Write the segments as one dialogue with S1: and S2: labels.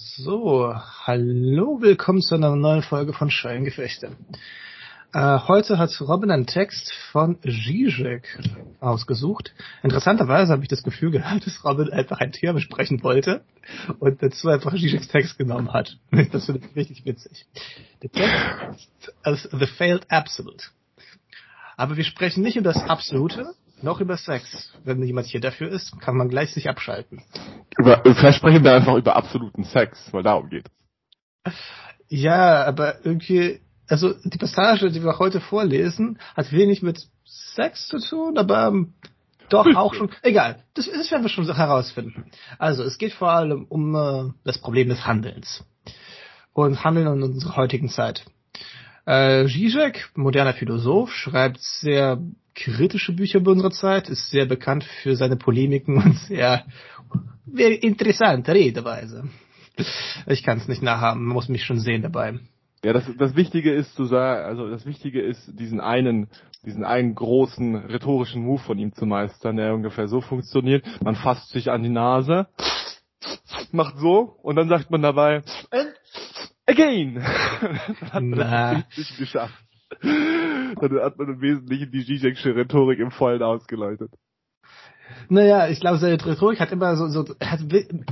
S1: So, hallo, willkommen zu einer neuen Folge von Scheingefechte. Äh, heute hat Robin einen Text von Zizek ausgesucht. Interessanterweise habe ich das Gefühl gehabt, dass Robin einfach ein Thema besprechen wollte und dazu einfach Zizeks Text genommen hat. Das finde ich richtig witzig. Der Text ist The Failed Absolute. Aber wir sprechen nicht über das Absolute, noch über Sex. Wenn jemand hier dafür ist, kann man gleich sich abschalten.
S2: Über, vielleicht sprechen wir einfach über absoluten Sex, weil darum geht
S1: es. Ja, aber irgendwie, also die Passage, die wir heute vorlesen, hat wenig mit Sex zu tun, aber ähm, doch auch schon. Egal, das, das werden wir schon herausfinden. Also es geht vor allem um äh, das Problem des Handelns und Handeln in unserer heutigen Zeit. Äh, Zizek, moderner Philosoph, schreibt sehr kritische Bücher über unsere Zeit, ist sehr bekannt für seine Polemiken und sehr, sehr interessante Redeweise. Ich kann es nicht nachhaben, man muss mich schon sehen dabei.
S2: Ja, das, das Wichtige ist zu sagen, also das Wichtige ist, diesen einen, diesen einen großen rhetorischen Move von ihm zu meistern, der ungefähr so funktioniert. Man fasst sich an die Nase, macht so und dann sagt man dabei, and again. dann hat man das geschafft. Dann hat man im Wesentlichen die Zizek'sche Rhetorik im Vollen ausgeläutet.
S1: Naja, ich glaube, seine Rhetorik hat immer so, so hat,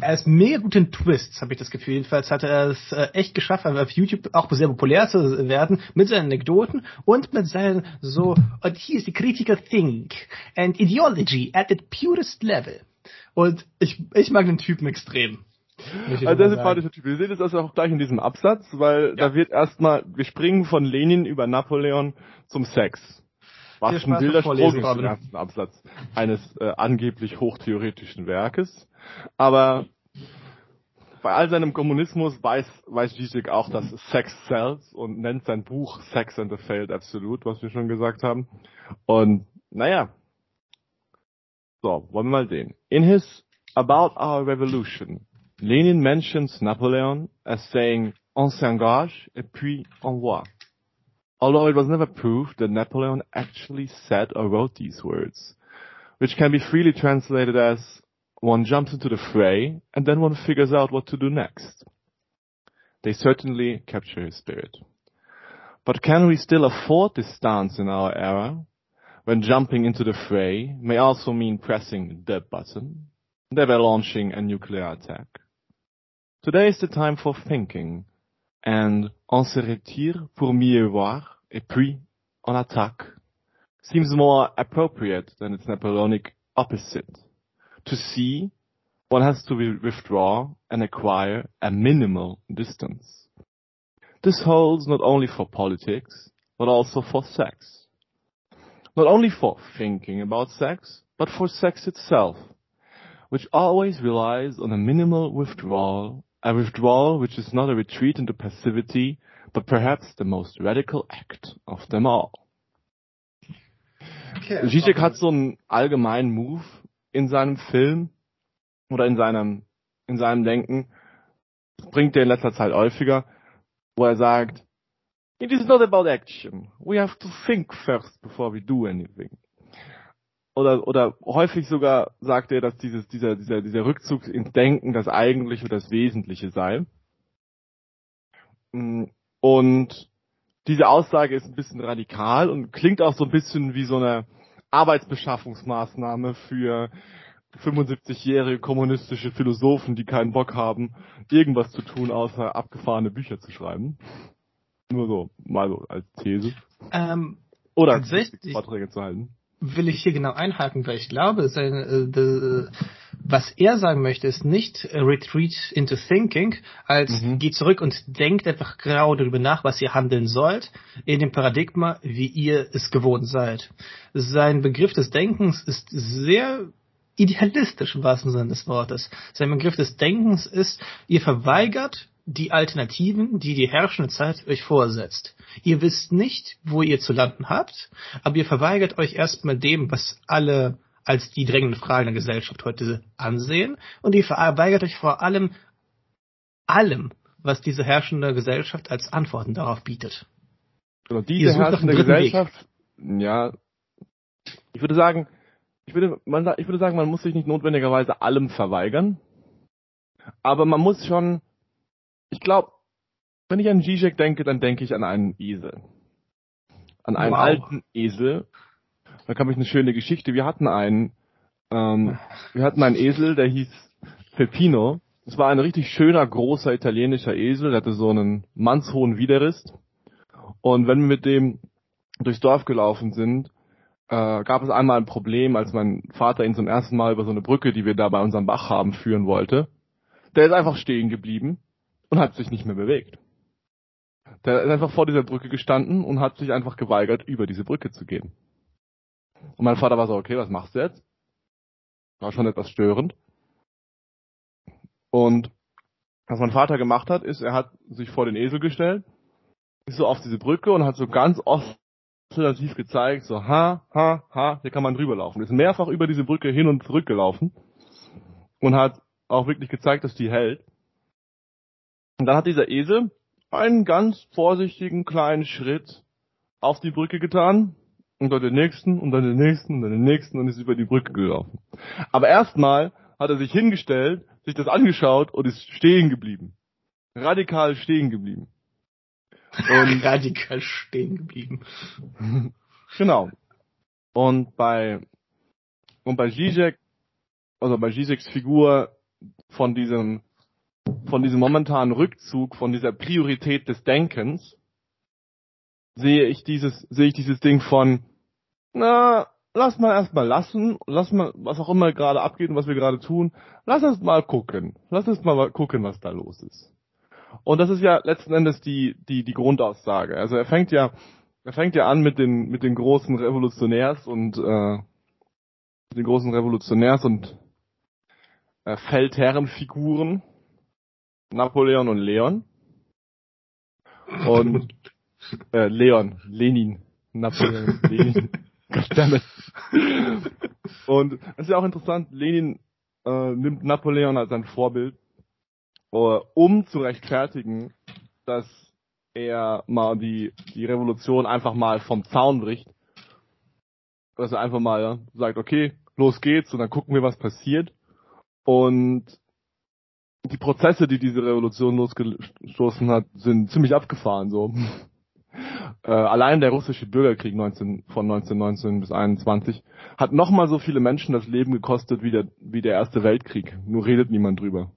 S1: er ist mega gut in Twists, habe ich das Gefühl. Jedenfalls hat er es äh, echt geschafft, auf YouTube auch sehr populär zu werden, mit seinen Anekdoten und mit seinen so, and he is the critical think and ideology at the purest level. Und ich, ich mag den Typen extrem.
S2: Also der sympathische Typ. Wir sehen das also auch gleich in diesem Absatz, weil ja. da wird erstmal, wir springen von Lenin über Napoleon zum Sex. Was ein wilder Sprung ist im ersten Absatz eines äh, angeblich hochtheoretischen Werkes. Aber bei all seinem Kommunismus weiß, weiß Zizek auch, dass Sex sells und nennt sein Buch Sex and the Failed Absolute, was wir schon gesagt haben. Und naja. So, wollen wir mal sehen. In his About Our Revolution, Lenin mentions Napoleon as saying on s'engage et puis on voit. Although it was never proved that Napoleon actually said or wrote these words, which can be freely translated as one jumps into the fray and then one figures out what to do next. They certainly capture his spirit. But can we still afford this stance in our era, when jumping into the fray may also mean pressing the button, thereby launching a nuclear attack? Today is the time for thinking, and on se retire pour mieux voir, et puis on attaque, seems more appropriate than its Napoleonic opposite. To see, one has to withdraw and acquire a minimal distance. This holds not only for politics, but also for sex. Not only for thinking about sex, but for sex itself, which always relies on a minimal withdrawal a withdrawal which is not a retreat into passivity, but perhaps the most radical act of them all. Okay, Zizek hat so einen allgemeinen Move in seinem Film oder in seinem, in seinem Denken, bringt er in letzter Zeit häufiger, wo er sagt, it is not about action. We have to think first before we do anything oder, oder häufig sogar sagt er, dass dieses, dieser, dieser, dieser Rückzug ins Denken das Eigentliche und das Wesentliche sei. Mm, und diese Aussage ist ein bisschen radikal und klingt auch so ein bisschen wie so eine Arbeitsbeschaffungsmaßnahme für 75-jährige kommunistische Philosophen, die keinen Bock haben, irgendwas zu tun, außer abgefahrene Bücher zu schreiben. Nur so, mal so als These.
S1: Ähm,
S2: Oder Vorträge zu halten
S1: will ich hier genau einhaken, weil ich glaube, seine, äh, de, was er sagen möchte, ist nicht äh, Retreat into Thinking, als mhm. geht zurück und denkt einfach genau darüber nach, was ihr handeln sollt, in dem Paradigma, wie ihr es gewohnt seid. Sein Begriff des Denkens ist sehr idealistisch im wahrsten Sinne des Wortes. Sein Begriff des Denkens ist, ihr verweigert die Alternativen, die die herrschende Zeit euch vorsetzt. Ihr wisst nicht, wo ihr zu landen habt, aber ihr verweigert euch erstmal dem, was alle als die drängenden Fragen der Gesellschaft heute ansehen, und ihr verweigert euch vor allem allem, was diese herrschende Gesellschaft als Antworten darauf bietet.
S2: Genau, diese herrschende Gesellschaft, Weg. ja, ich würde sagen, ich würde, man, ich würde sagen, man muss sich nicht notwendigerweise allem verweigern, aber man muss schon ich glaube, wenn ich an Zizek denke, dann denke ich an einen Esel. An einen wow. alten Esel. Da kam ich eine schöne Geschichte. Wir hatten einen, ähm, wir hatten einen Esel, der hieß Peppino. Es war ein richtig schöner, großer italienischer Esel, der hatte so einen mannshohen Widerrist. Und wenn wir mit dem durchs Dorf gelaufen sind, äh, gab es einmal ein Problem, als mein Vater ihn zum ersten Mal über so eine Brücke, die wir da bei unserem Bach haben, führen wollte. Der ist einfach stehen geblieben und hat sich nicht mehr bewegt. Der ist einfach vor dieser Brücke gestanden und hat sich einfach geweigert, über diese Brücke zu gehen. Und mein Vater war so, okay, was machst du jetzt? War schon etwas störend. Und was mein Vater gemacht hat, ist, er hat sich vor den Esel gestellt, ist so auf diese Brücke und hat so ganz ostentativ gezeigt, so ha, ha, ha, hier kann man drüber laufen. Ist mehrfach über diese Brücke hin und zurück gelaufen und hat auch wirklich gezeigt, dass die hält. Und dann hat dieser Esel einen ganz vorsichtigen kleinen Schritt auf die Brücke getan und dann den nächsten und dann den nächsten und dann den nächsten und ist über die Brücke gelaufen. Aber erstmal hat er sich hingestellt, sich das angeschaut und ist stehen geblieben. Radikal stehen geblieben.
S1: Und radikal stehen geblieben.
S2: genau. Und bei und bei Zizek, also bei Zizeks Figur von diesem von diesem momentanen Rückzug, von dieser Priorität des Denkens, sehe ich dieses, sehe ich dieses Ding von, na, lass mal erstmal lassen, lass mal, was auch immer gerade abgeht und was wir gerade tun, lass uns mal gucken. Lass uns mal gucken, was da los ist. Und das ist ja letzten Endes die, die, die Grundaussage. Also er fängt ja, er fängt ja an mit den, mit den großen Revolutionärs und, äh, den großen Revolutionärs und äh, Feldherrenfiguren, Napoleon und Leon. Und äh, Leon, Lenin, Napoleon, Lenin. Goddammit. Und es ist ja auch interessant, Lenin äh, nimmt Napoleon als sein Vorbild, äh, um zu rechtfertigen, dass er mal die, die Revolution einfach mal vom Zaun bricht. Dass er einfach mal ja, sagt, okay, los geht's und dann gucken wir, was passiert. Und die Prozesse, die diese Revolution losgestoßen hat, sind ziemlich abgefahren so. Äh, allein der russische Bürgerkrieg 19, von 1919 bis 21 hat nochmal so viele Menschen das Leben gekostet wie der, wie der Erste Weltkrieg. Nur redet niemand drüber.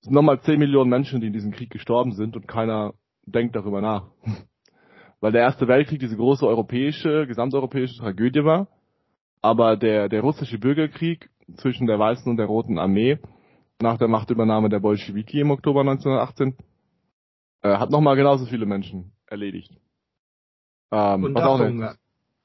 S2: Es sind nochmal 10 Millionen Menschen, die in diesem Krieg gestorben sind und keiner denkt darüber nach. Weil der Erste Weltkrieg diese große europäische, gesamteuropäische Tragödie war. Aber der, der russische Bürgerkrieg zwischen der Weißen und der Roten Armee nach der Machtübernahme der Bolschewiki im Oktober 1918 äh, hat nochmal genauso viele Menschen erledigt.
S1: Ähm, und auch Hunger.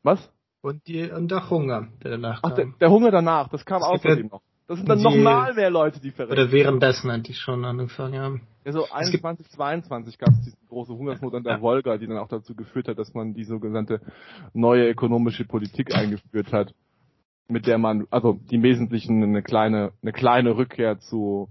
S2: Was?
S1: Und, die, und der Hunger, der danach
S2: Ach, der, der, Hunger danach, das kam das außerdem noch. Das sind dann nochmal mehr Leute, die
S1: verrecken. Oder währenddessen eigentlich schon angefangen haben.
S2: Ja, so 21, 22 gab es diese große Hungersnot an der ja. Wolga, die dann auch dazu geführt hat, dass man die sogenannte neue ökonomische Politik eingeführt hat, mit der man, also die im Wesentlichen eine kleine, eine kleine Rückkehr zu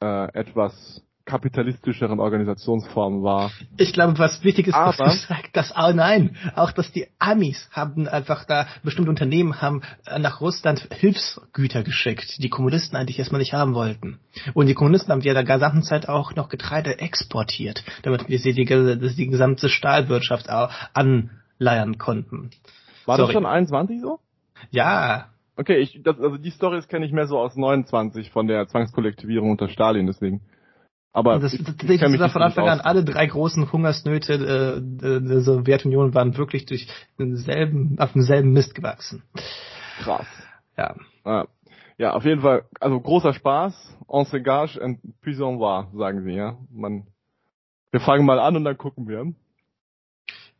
S2: äh, etwas kapitalistischeren Organisationsformen war.
S1: Ich glaube, was wichtig ist, Aber, dass du sagst, dass, oh nein, auch dass die Amis haben einfach da, bestimmte Unternehmen haben nach Russland Hilfsgüter geschickt, die Kommunisten eigentlich erstmal nicht haben wollten. Und die Kommunisten haben ja der gesamten Zeit auch noch Getreide exportiert, damit wir sie die, die gesamte Stahlwirtschaft anleiern konnten.
S2: War Sorry. das schon 21 so?
S1: Ja.
S2: Okay, ich, das, also die Stories kenne ich mehr so aus 29 von der Zwangskollektivierung unter Stalin, deswegen.
S1: Aber das, ich, ich, ich das von Anfang an alle drei großen Hungersnöte äh, der Sowjetunion waren wirklich durch denselben, auf demselben Mist gewachsen.
S2: Krass. Ja. Ah, ja, auf jeden Fall, also großer Spaß, on s'engage and puis on va, sagen sie, ja. Man, wir fangen mal an und dann gucken wir.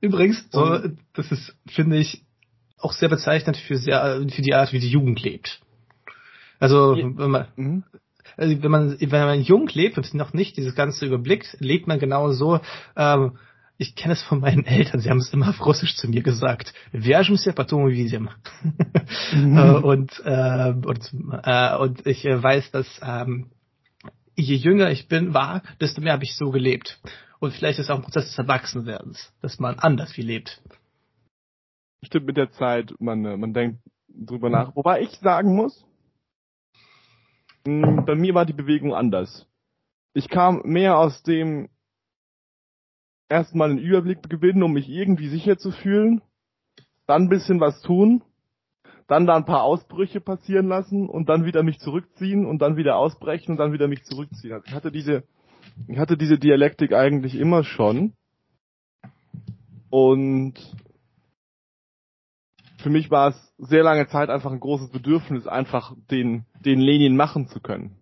S1: Übrigens, so, das ist, finde ich, auch sehr bezeichnend für, sehr, für die Art, wie die Jugend lebt. Also, wenn man, mhm also wenn man, wenn man jung lebt und noch nicht dieses Ganze überblickt, lebt man genau so, ähm, ich kenne es von meinen Eltern, sie haben es immer auf Russisch zu mir gesagt. Вяжемся, потом увидим. Mhm. Äh, und, äh, und, äh, und ich weiß, dass ähm, je jünger ich bin, war, desto mehr habe ich so gelebt. Und vielleicht ist es auch ein Prozess des Erwachsenwerdens, dass man anders viel lebt.
S2: Stimmt mit der Zeit, man, man denkt drüber nach. Wobei ich sagen muss, hm, bei mir war die Bewegung anders. ich kam mehr aus dem erstmal einen Überblick gewinnen, um mich irgendwie sicher zu fühlen, dann ein bisschen was tun, dann da ein paar Ausbrüche passieren lassen und dann wieder mich zurückziehen und dann wieder ausbrechen und dann wieder mich zurückziehen. Also ich hatte diese, ich hatte diese Dialektik eigentlich immer schon. Und für mich war es sehr lange Zeit einfach ein großes Bedürfnis, einfach den, den Lenin machen zu können.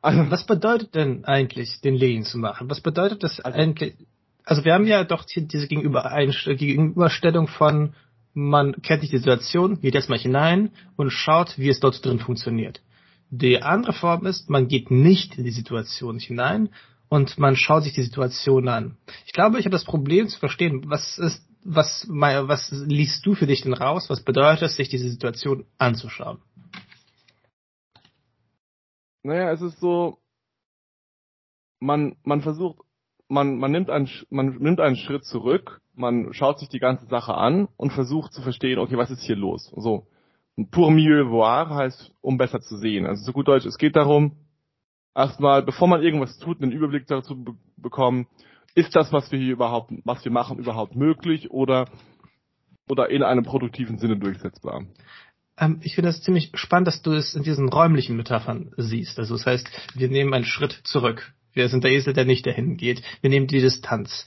S1: Also, was bedeutet denn eigentlich, den Lenin zu machen? Was bedeutet das also, eigentlich? Also wir haben ja doch diese Gegenüberstellung von, man kennt nicht die Situation, geht erstmal hinein und schaut, wie es dort drin funktioniert. Die andere Form ist, man geht nicht in die Situation hinein und man schaut sich die Situation an. Ich glaube, ich habe das Problem zu verstehen, was ist was, was liest du für dich denn raus? Was bedeutet es, sich diese Situation anzuschauen?
S2: Naja, es ist so, man, man versucht, man, man nimmt einen, man nimmt einen Schritt zurück, man schaut sich die ganze Sache an und versucht zu verstehen, okay, was ist hier los? So, pour mieux voir heißt, um besser zu sehen. Also so gut Deutsch, es geht darum, erstmal, bevor man irgendwas tut, einen Überblick dazu be bekommen, ist das, was wir hier überhaupt, was wir machen, überhaupt möglich oder, oder in einem produktiven Sinne durchsetzbar?
S1: Ähm, ich finde das ziemlich spannend, dass du es in diesen räumlichen Metaphern siehst. Also das heißt, wir nehmen einen Schritt zurück. Wir sind der Esel, der nicht dahin geht. Wir nehmen die Distanz.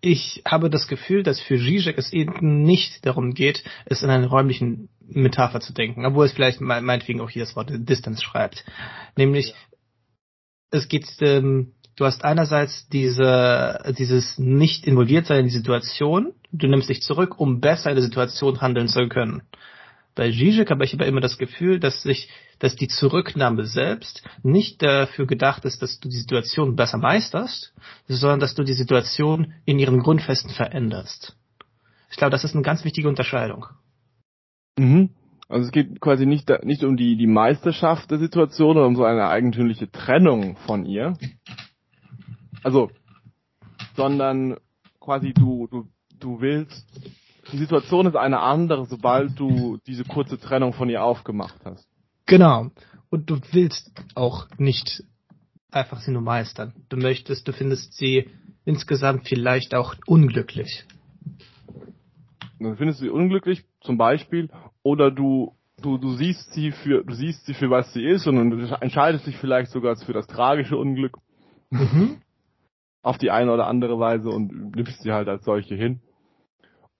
S1: Ich habe das Gefühl, dass für Zizek es eben nicht darum geht, es in einer räumlichen Metapher zu denken, obwohl es vielleicht meinetwegen auch hier das Wort Distance schreibt. Nämlich, ja. es geht ähm, du hast einerseits diese, dieses nicht involviert sein in die Situation, du nimmst dich zurück, um besser in der Situation handeln zu können. Bei Zizek habe ich aber immer das Gefühl, dass sich, dass die Zurücknahme selbst nicht dafür gedacht ist, dass du die Situation besser meisterst, sondern dass du die Situation in ihren Grundfesten veränderst. Ich glaube, das ist eine ganz wichtige Unterscheidung.
S2: Mhm. Also es geht quasi nicht, nicht um die, die Meisterschaft der Situation oder um so eine eigentümliche Trennung von ihr, also, sondern quasi du, du, du willst, die Situation ist eine andere, sobald du diese kurze Trennung von ihr aufgemacht hast.
S1: Genau. Und du willst auch nicht einfach sie nur meistern. Du möchtest, du findest sie insgesamt vielleicht auch unglücklich.
S2: Dann findest du sie unglücklich, zum Beispiel, oder du, du, du siehst sie für, du siehst sie für was sie ist und du entscheidest dich vielleicht sogar für das tragische Unglück. Mhm auf die eine oder andere Weise und nimmst sie halt als solche hin.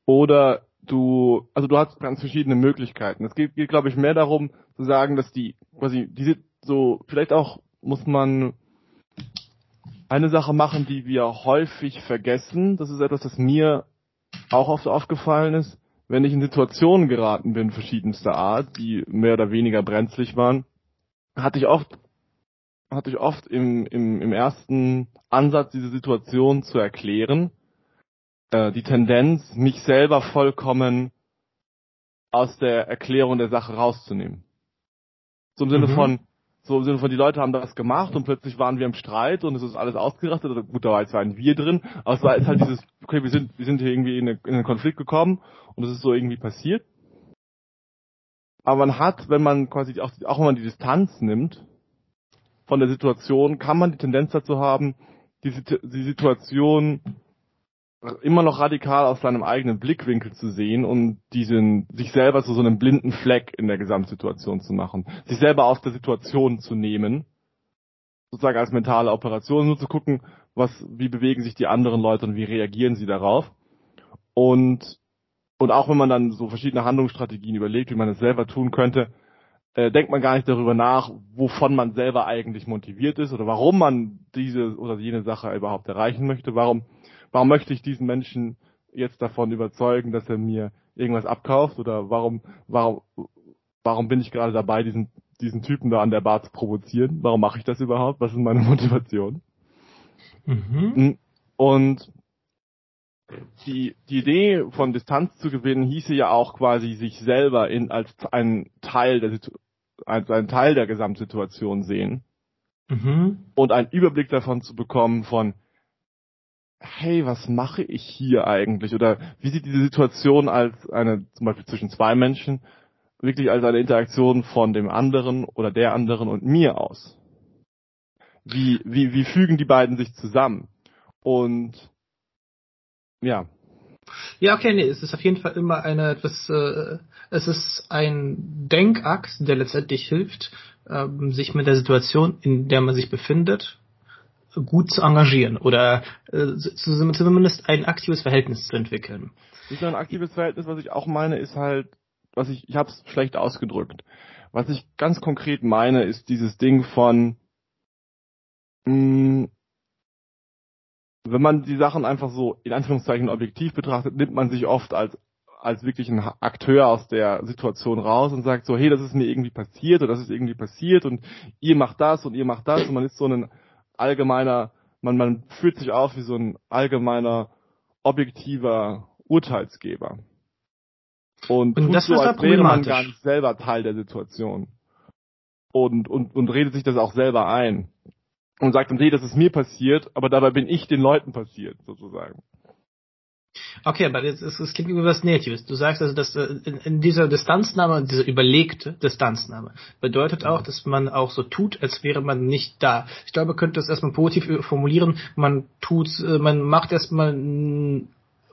S2: Oder du, also du hast ganz verschiedene Möglichkeiten. Es geht, geht glaube ich, mehr darum zu sagen, dass die quasi diese so vielleicht auch muss man eine Sache machen, die wir häufig vergessen. Das ist etwas, das mir auch oft aufgefallen ist. Wenn ich in Situationen geraten bin, verschiedenster Art, die mehr oder weniger brenzlig waren, hatte ich oft hatte ich oft im, im, im ersten Ansatz, diese Situation zu erklären, äh, die Tendenz, mich selber vollkommen aus der Erklärung der Sache rauszunehmen. So im Sinne mhm. von, so im Sinne von, die Leute haben das gemacht und plötzlich waren wir im Streit und es ist alles ausgerastet. Also gut, da war jetzt ein Wir drin, aber es war jetzt halt dieses, okay, wir sind, wir sind hier irgendwie in, eine, in einen Konflikt gekommen und es ist so irgendwie passiert. Aber man hat, wenn man quasi auch, auch wenn man die Distanz nimmt, von der Situation kann man die Tendenz dazu haben, die, die Situation immer noch radikal aus seinem eigenen Blickwinkel zu sehen und diesen, sich selber zu so einem blinden Fleck in der Gesamtsituation zu machen. Sich selber aus der Situation zu nehmen. Sozusagen als mentale Operation, nur zu gucken, was, wie bewegen sich die anderen Leute und wie reagieren sie darauf. Und, und auch wenn man dann so verschiedene Handlungsstrategien überlegt, wie man es selber tun könnte, äh, denkt man gar nicht darüber nach, wovon man selber eigentlich motiviert ist oder warum man diese oder jene Sache überhaupt erreichen möchte. Warum, warum möchte ich diesen Menschen jetzt davon überzeugen, dass er mir irgendwas abkauft oder warum, warum, warum bin ich gerade dabei, diesen, diesen Typen da an der Bar zu provozieren? Warum mache ich das überhaupt? Was ist meine Motivation? Mhm. Hm. Und die, die Idee von Distanz zu gewinnen hieße ja auch quasi sich selber in, als ein Teil der, als einen Teil der Gesamtsituation sehen mhm. und einen Überblick davon zu bekommen von, hey, was mache ich hier eigentlich? Oder wie sieht diese Situation als eine, zum Beispiel zwischen zwei Menschen, wirklich als eine Interaktion von dem anderen oder der anderen und mir aus? Wie, wie, wie fügen die beiden sich zusammen? Und ja.
S1: Ja, okay, nee, es ist auf jeden Fall immer eine etwas, äh, es ist ein Denkakt, der letztendlich hilft, ähm, sich mit der Situation, in der man sich befindet, gut zu engagieren oder äh, zumindest ein aktives Verhältnis zu entwickeln.
S2: Nicht nur ein aktives Verhältnis, was ich auch meine, ist halt, was ich, ich habe es schlecht ausgedrückt. Was ich ganz konkret meine, ist dieses Ding von, mh, hm, wenn man die Sachen einfach so in Anführungszeichen objektiv betrachtet, nimmt man sich oft als als wirklich ein Akteur aus der Situation raus und sagt so, hey, das ist mir irgendwie passiert oder das ist irgendwie passiert und ihr macht das und ihr macht das und man ist so ein allgemeiner, man, man fühlt sich auf wie so ein allgemeiner, objektiver Urteilsgeber. Und, und tut das so, als wäre man gar nicht selber Teil der Situation. Und, und, und redet sich das auch selber ein. Und sagt dann, hey, das ist mir passiert, aber dabei bin ich den Leuten passiert, sozusagen.
S1: Okay, aber es, es, es klingt wie was Negatives. Du sagst also, dass äh, in, in dieser Distanznahme, diese überlegte Distanznahme, bedeutet auch, dass man auch so tut, als wäre man nicht da. Ich glaube, man könnte das erstmal positiv formulieren. Man tut, äh, man macht erstmal,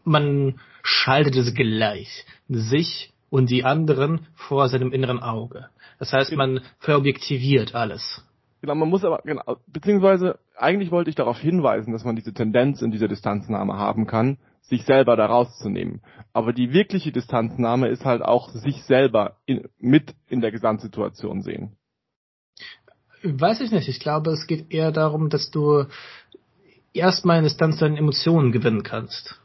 S1: man schaltet es gleich. Sich und die anderen vor seinem inneren Auge. Das heißt, man verobjektiviert alles.
S2: Genau, man muss aber, genau, beziehungsweise eigentlich wollte ich darauf hinweisen, dass man diese Tendenz in dieser Distanznahme haben kann, sich selber da rauszunehmen. Aber die wirkliche Distanznahme ist halt auch sich selber in, mit in der Gesamtsituation sehen.
S1: Weiß ich nicht. Ich glaube, es geht eher darum, dass du erstmal in Distanz deine Emotionen gewinnen kannst.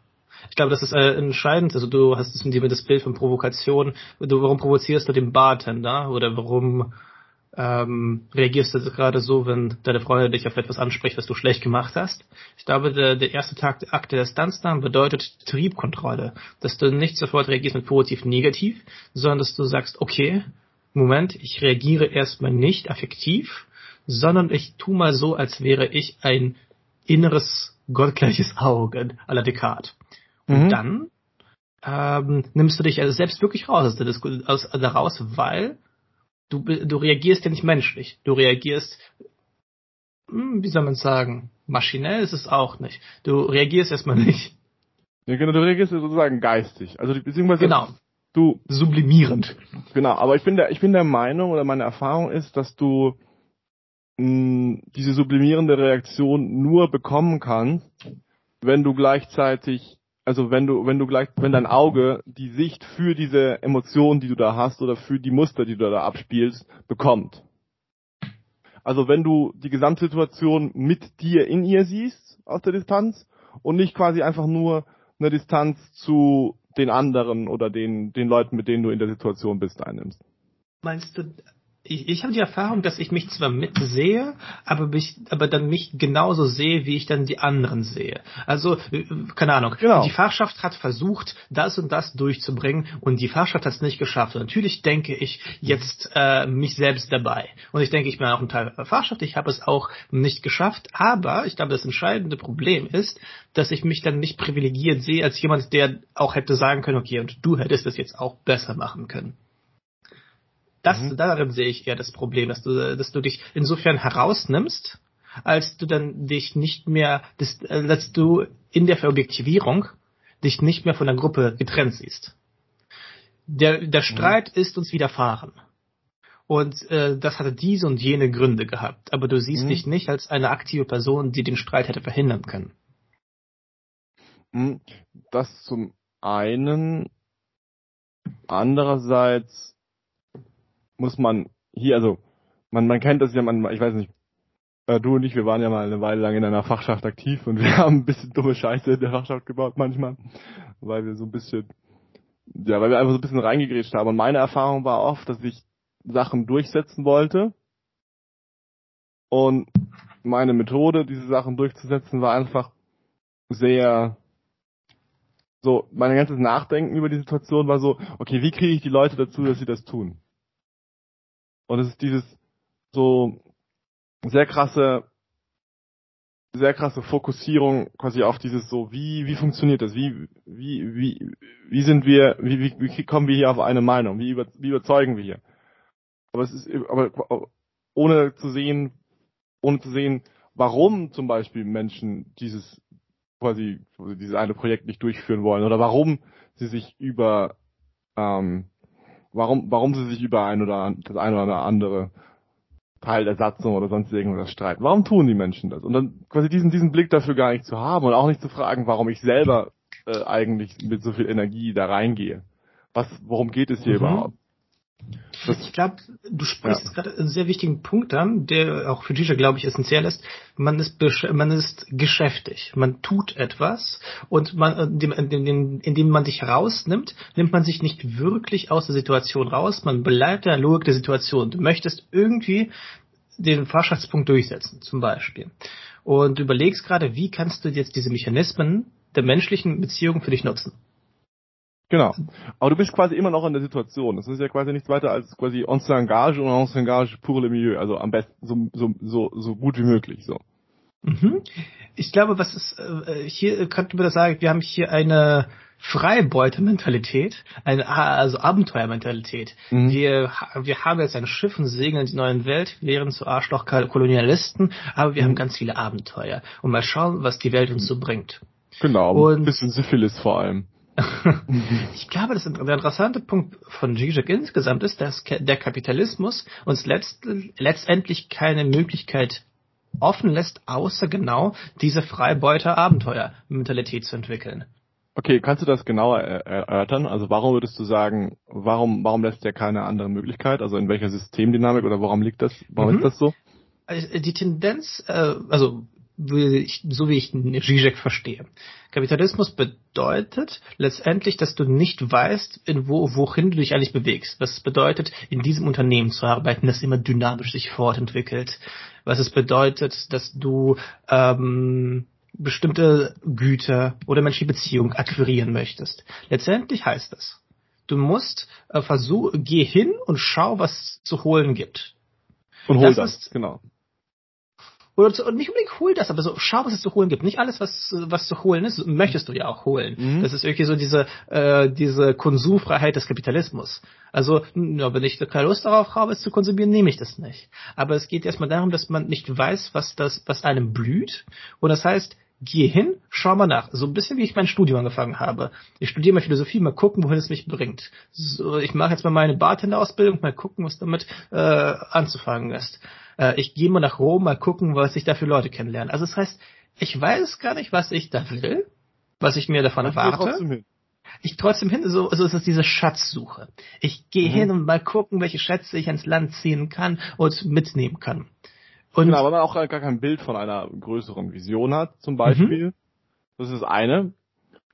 S1: Ich glaube, das ist äh, entscheidend. Also du hast es mit das Bild von Provokation. Du, warum provozierst du den Bartender? Oder warum ähm, reagierst du gerade so, wenn deine Freundin dich auf etwas anspricht, was du schlecht gemacht hast. Ich glaube, der, der erste Tag der Akte der Stanznahmen bedeutet Triebkontrolle, dass du nicht sofort reagierst mit positiv negativ, sondern dass du sagst, okay, Moment, ich reagiere erstmal nicht affektiv, sondern ich tu mal so, als wäre ich ein inneres gottgleiches Auge à la Descartes. Und mhm. dann ähm, nimmst du dich also selbst wirklich raus aus, aus, daraus, weil du, du reagierst ja nicht menschlich. Du reagierst, hm, wie soll man sagen, maschinell ist es auch nicht. Du reagierst erstmal nicht.
S2: Ja, genau, du reagierst sozusagen geistig. Also beziehungsweise
S1: genau. du sublimierend.
S2: Genau, aber ich bin der ich bin der Meinung oder meine Erfahrung ist, dass du mh, hm, diese sublimierende Reaktion nur bekommen kannst, wenn du gleichzeitig also wenn du, wenn du gleich, wenn dein Auge die Sicht für diese Emotionen, die du da hast oder für die Muster, die du da abspielst, bekommt. Also wenn du die Gesamtsituation mit dir in ihr siehst aus der Distanz und nicht quasi einfach nur eine Distanz zu den anderen oder den, den Leuten, mit denen du in der Situation bist, einnimmst.
S1: Meinst du, ich, ich habe die Erfahrung, dass ich mich zwar mitsehe, aber mich, aber dann mich genauso sehe, wie ich dann die anderen sehe. Also, äh, keine Ahnung. Genau. Die Fachschaft hat versucht, das und das durchzubringen und die Fachschaft hat es nicht geschafft. Und natürlich denke ich jetzt äh, mich selbst dabei. Und ich denke, ich bin auch ein Teil der Fachschaft, ich habe es auch nicht geschafft, aber ich glaube, das entscheidende Problem ist, dass ich mich dann nicht privilegiert sehe als jemand, der auch hätte sagen können, okay, und du hättest es jetzt auch besser machen können. Das, mhm. darin sehe ich eher das Problem, dass du, dass du dich insofern herausnimmst, als du dann dich nicht mehr, dass, dass du in der Verobjektivierung dich nicht mehr von der Gruppe getrennt siehst. Der, der mhm. Streit mhm. ist uns widerfahren. Und äh, das hatte diese und jene Gründe gehabt. Aber du siehst mhm. dich nicht als eine aktive Person, die den Streit hätte verhindern können.
S2: Mhm. Das zum einen. Andererseits muss man hier, also man, man kennt das ja, man, ich weiß nicht, äh, du und ich, wir waren ja mal eine Weile lang in einer Fachschaft aktiv und wir haben ein bisschen dumme Scheiße in der Fachschaft gebaut manchmal, weil wir so ein bisschen, ja, weil wir einfach so ein bisschen reingegrätscht haben. Und meine Erfahrung war oft, dass ich Sachen durchsetzen wollte und meine Methode, diese Sachen durchzusetzen, war einfach sehr so, mein ganzes Nachdenken über die Situation war so, okay, wie kriege ich die Leute dazu, dass sie das tun? Und es ist dieses so sehr krasse, sehr krasse Fokussierung quasi auf dieses so, wie, wie funktioniert das? Wie, wie, wie, wie sind wir, wie, wie, wie kommen wir hier auf eine Meinung? Wie, über, wie überzeugen wir hier? Aber es ist, aber ohne zu sehen, ohne zu sehen, warum zum Beispiel Menschen dieses quasi dieses eine Projekt nicht durchführen wollen oder warum sie sich über ähm, warum warum sie sich über ein oder das eine oder andere Teil der Satzung oder sonst irgendwas streiten. Warum tun die Menschen das? Und dann quasi diesen diesen Blick dafür gar nicht zu haben und auch nicht zu fragen, warum ich selber äh, eigentlich mit so viel Energie da reingehe. Was worum geht es hier mhm. überhaupt?
S1: Ich glaube, du sprichst ja. gerade einen sehr wichtigen Punkt an, der auch für Gigi, glaube ich, essentiell ist. Man ist, man ist geschäftig. Man tut etwas und man, indem, indem man sich rausnimmt, nimmt man sich nicht wirklich aus der Situation raus. Man bleibt in der Logik der Situation. Du möchtest irgendwie den Vorschriftspunkt durchsetzen, zum Beispiel. Und du überlegst gerade, wie kannst du jetzt diese Mechanismen der menschlichen Beziehung für dich nutzen?
S2: Genau. Aber du bist quasi immer noch in der Situation. Das ist ja quasi nichts weiter als quasi on s'engage und on s'engage pour le milieu. Also am besten so, so, so, so gut wie möglich, so.
S1: Mhm. Ich glaube, was ist, äh, hier könnte man das sagen, wir haben hier eine Freibeutementalität, eine also Abenteuermentalität. Mhm. Wir, wir haben jetzt ein Schiff und segeln in die neue Welt, wären zu Arschloch-Kolonialisten, aber wir mhm. haben ganz viele Abenteuer. Und mal schauen, was die Welt uns so bringt.
S2: Genau, und ein bisschen Syphilis vor allem.
S1: Ich glaube, das, der interessante Punkt von Zizek insgesamt ist, dass der Kapitalismus uns letzt, letztendlich keine Möglichkeit offen lässt, außer genau diese Freibeuter-Abenteuer-Mentalität zu entwickeln.
S2: Okay, kannst du das genauer erörtern? Also warum würdest du sagen, warum, warum lässt der keine andere Möglichkeit? Also in welcher Systemdynamik oder warum liegt das, warum mhm. ist das so?
S1: Also die Tendenz, äh, also so wie ich Zizek verstehe. Kapitalismus bedeutet letztendlich, dass du nicht weißt, in wo, wohin du dich eigentlich bewegst. Was es bedeutet, in diesem Unternehmen zu arbeiten, das immer dynamisch sich fortentwickelt. Was es bedeutet, dass du ähm, bestimmte Güter oder menschliche Beziehungen akquirieren möchtest. Letztendlich heißt es, du musst äh, versuch, geh hin und schau, was es zu holen gibt.
S2: Und hol das, das genau.
S1: Oder zu, nicht unbedingt hol das, aber so schau, was es zu holen gibt. Nicht alles, was was zu holen ist, möchtest du ja auch holen. Mhm. Das ist irgendwie so diese äh, diese Konsumfreiheit des Kapitalismus. Also, ja, wenn ich keine Lust darauf habe, es zu konsumieren, nehme ich das nicht. Aber es geht erstmal darum, dass man nicht weiß, was das, was einem blüht. Und das heißt, geh hin, schau mal nach. So ein bisschen wie ich mein Studium angefangen habe. Ich studiere mal Philosophie, mal gucken, wohin es mich bringt. So, ich mache jetzt mal meine Bartender-Ausbildung, mal gucken, was damit äh, anzufangen ist. Äh, ich gehe mal nach Rom, mal gucken, was ich da für Leute kennenlerne. Also das heißt, ich weiß gar nicht, was ich da will, was ich mir davon erwarte. Ich trotzdem hin, so, so ist es diese Schatzsuche. Ich gehe mhm. hin und mal gucken, welche Schätze ich ans Land ziehen kann und mitnehmen kann.
S2: Und genau, aber man auch gar kein Bild von einer größeren Vision hat, zum Beispiel. Mhm. Das ist das eine.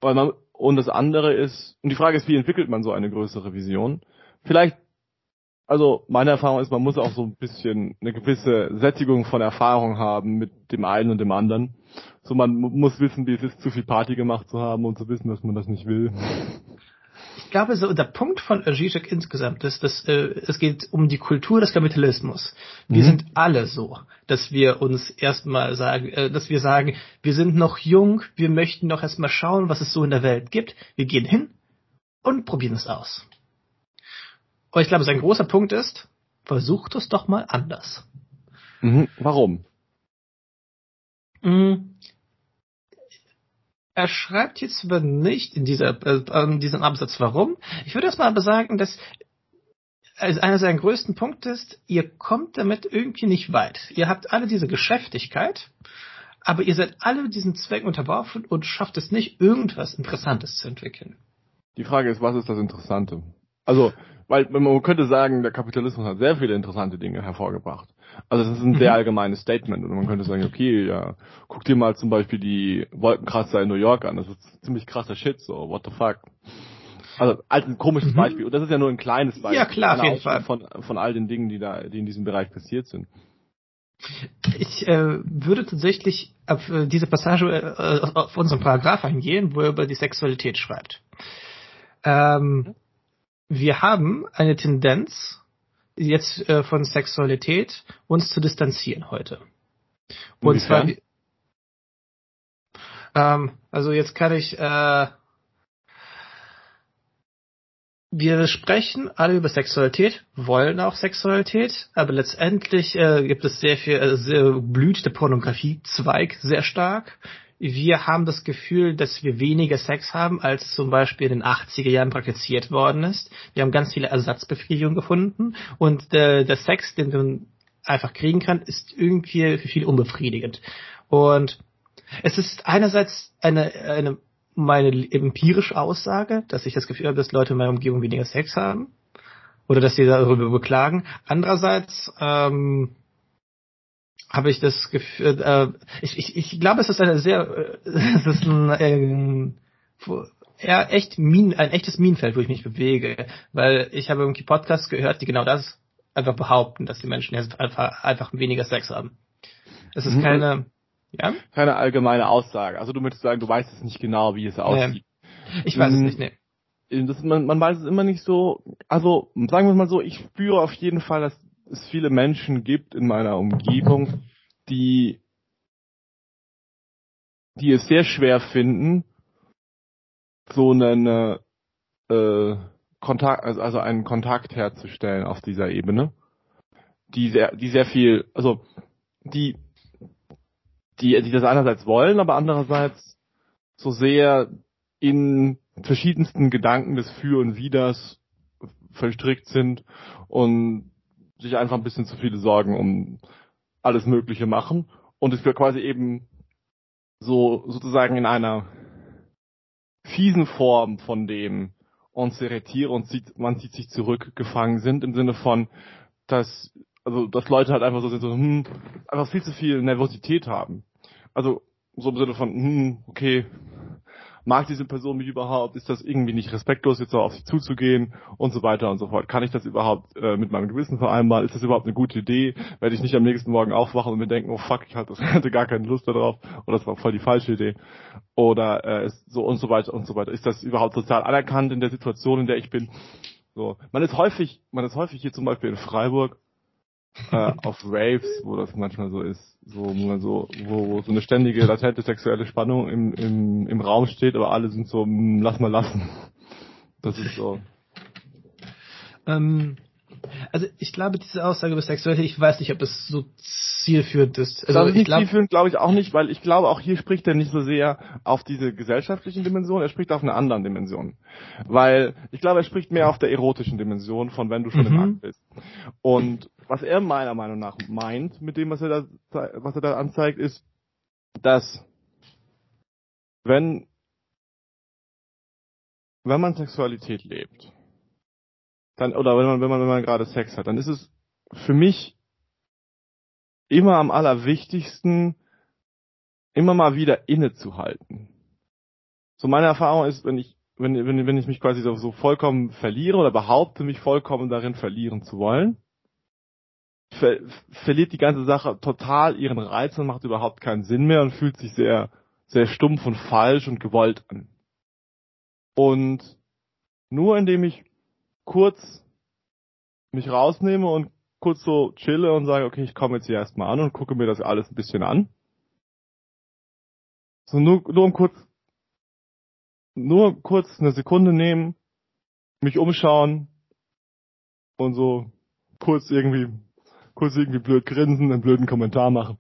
S2: Weil man, und das andere ist, und die Frage ist, wie entwickelt man so eine größere Vision? Vielleicht, also meine Erfahrung ist, man muss auch so ein bisschen eine gewisse Sättigung von Erfahrung haben mit dem einen und dem anderen. So man muss wissen, wie es ist, zu viel Party gemacht zu haben und zu wissen, dass man das nicht will
S1: ich glaube, so der Punkt von Zizek insgesamt ist, dass äh, es geht um die Kultur des Kapitalismus. Wir mhm. sind alle so, dass wir uns erstmal sagen, äh, dass wir sagen, wir sind noch jung, wir möchten doch erstmal schauen, was es so in der Welt gibt. Wir gehen hin und probieren es aus. Und ich glaube, sein großer Punkt ist, versucht es doch mal anders.
S2: Mhm. Warum?
S1: Mhm. Er schreibt jetzt aber nicht in dieser, äh, in diesem Absatz warum. Ich würde erstmal aber sagen, dass also einer seiner größten Punkte ist, ihr kommt damit irgendwie nicht weit. Ihr habt alle diese Geschäftigkeit, aber ihr seid alle diesen Zweck unterworfen und schafft es nicht, irgendwas Interessantes zu entwickeln.
S2: Die Frage ist, was ist das Interessante? Also, weil man könnte sagen, der Kapitalismus hat sehr viele interessante Dinge hervorgebracht. Also das ist ein sehr mhm. allgemeines Statement und man könnte sagen, okay, ja, guck dir mal zum Beispiel die Wolkenkratzer in New York an, das ist ziemlich krasser Shit, so, what the fuck. Also als ein komisches mhm. Beispiel und das ist ja nur ein kleines Beispiel.
S1: Ja klar, auf jeden Fall.
S2: Von, von all den Dingen, die da, die in diesem Bereich passiert sind.
S1: Ich äh, würde tatsächlich auf äh, diese Passage äh, auf unseren Paragraph eingehen, wo er über die Sexualität schreibt. Ähm, wir haben eine Tendenz, jetzt äh, von Sexualität uns zu distanzieren heute. Und zwar, ähm, also jetzt kann ich, äh, wir sprechen alle über Sexualität, wollen auch Sexualität, aber letztendlich äh, gibt es sehr viel, äh, sehr blüht der Pornografie-Zweig sehr stark. Wir haben das Gefühl, dass wir weniger Sex haben, als zum Beispiel in den 80er Jahren praktiziert worden ist. Wir haben ganz viele Ersatzbefriedigungen gefunden und äh, der Sex, den man einfach kriegen kann, ist irgendwie für viele unbefriedigend. Und es ist einerseits eine, eine meine empirische Aussage, dass ich das Gefühl habe, dass Leute in meiner Umgebung weniger Sex haben oder dass sie darüber beklagen. Andererseits ähm, habe ich das Gefühl, äh, ich, ich, ich glaube, es ist eine sehr, äh, es ist ein äh, eher echt Min, ein echtes Minenfeld, wo ich mich bewege, weil ich habe irgendwie Podcasts gehört, die genau das einfach behaupten, dass die Menschen jetzt einfach, einfach weniger Sex haben. Es ist mhm. keine
S2: ja? Keine allgemeine Aussage. Also du möchtest sagen, du weißt es nicht genau, wie es aussieht.
S1: Nee. Ich weiß es nicht, nee.
S2: Das, man, man weiß es immer nicht so. Also sagen wir mal so, ich spüre auf jeden Fall, dass es viele Menschen gibt in meiner Umgebung, die die es sehr schwer finden, so einen äh, Kontakt, also, also einen Kontakt herzustellen auf dieser Ebene, die sehr, die sehr viel, also die die, die das einerseits wollen, aber andererseits so sehr in verschiedensten Gedanken des Für und Widers verstrickt sind und sich einfach ein bisschen zu viele Sorgen um alles Mögliche machen und es wird quasi eben so sozusagen in einer fiesen Form von dem on se retire und sieht, man zieht sich zurück gefangen sind im Sinne von, dass also dass Leute halt einfach so sind, so, hm, einfach viel zu viel Nervosität haben. Also so im Sinne von, hm, okay, mag diese Person mich überhaupt? Ist das irgendwie nicht respektlos, jetzt so auf sie zuzugehen und so weiter und so fort? Kann ich das überhaupt äh, mit meinem Gewissen vereinbaren? Ist das überhaupt eine gute Idee? Werde ich nicht am nächsten Morgen aufwachen und mir denken, oh fuck, ich hatte, hatte gar keine Lust darauf oder das war voll die falsche Idee oder äh, so und so weiter und so weiter. Ist das überhaupt sozial anerkannt in der Situation, in der ich bin? So, man ist häufig, man ist häufig hier zum Beispiel in Freiburg äh, auf Raves, wo das manchmal so ist, so, wo man so, wo, so eine ständige latente sexuelle Spannung im, im, im Raum steht, aber alle sind so, hm, lass mal lassen. Das ist so.
S1: Ähm, also ich glaube, diese Aussage über Sexualität, ich weiß nicht, ob das so zielführend ist. Also
S2: das ist nicht zielführend, glaube ich auch nicht, weil ich glaube, auch hier spricht er nicht so sehr auf diese gesellschaftlichen Dimensionen, er spricht auf eine anderen Dimension. Weil ich glaube, er spricht mehr auf der erotischen Dimension von wenn du schon mhm. im Akt bist. Und was er meiner Meinung nach meint mit dem, was er da, was er da anzeigt, ist, dass wenn wenn man Sexualität lebt, dann, oder wenn man, wenn man, wenn man gerade Sex hat, dann ist es für mich immer am allerwichtigsten, immer mal wieder innezuhalten. So meine Erfahrung ist, wenn ich, wenn, wenn, wenn ich mich quasi so, so vollkommen verliere oder behaupte, mich vollkommen darin verlieren zu wollen, ver verliert die ganze Sache total ihren Reiz und macht überhaupt keinen Sinn mehr und fühlt sich sehr, sehr stumpf und falsch und gewollt an. Und nur indem ich kurz mich rausnehme und kurz so chille und sage, okay, ich komme jetzt hier erstmal an und gucke mir das alles ein bisschen an. So nur, nur um kurz, nur kurz eine Sekunde nehmen, mich umschauen und so kurz irgendwie, kurz irgendwie blöd grinsen, einen blöden Kommentar machen,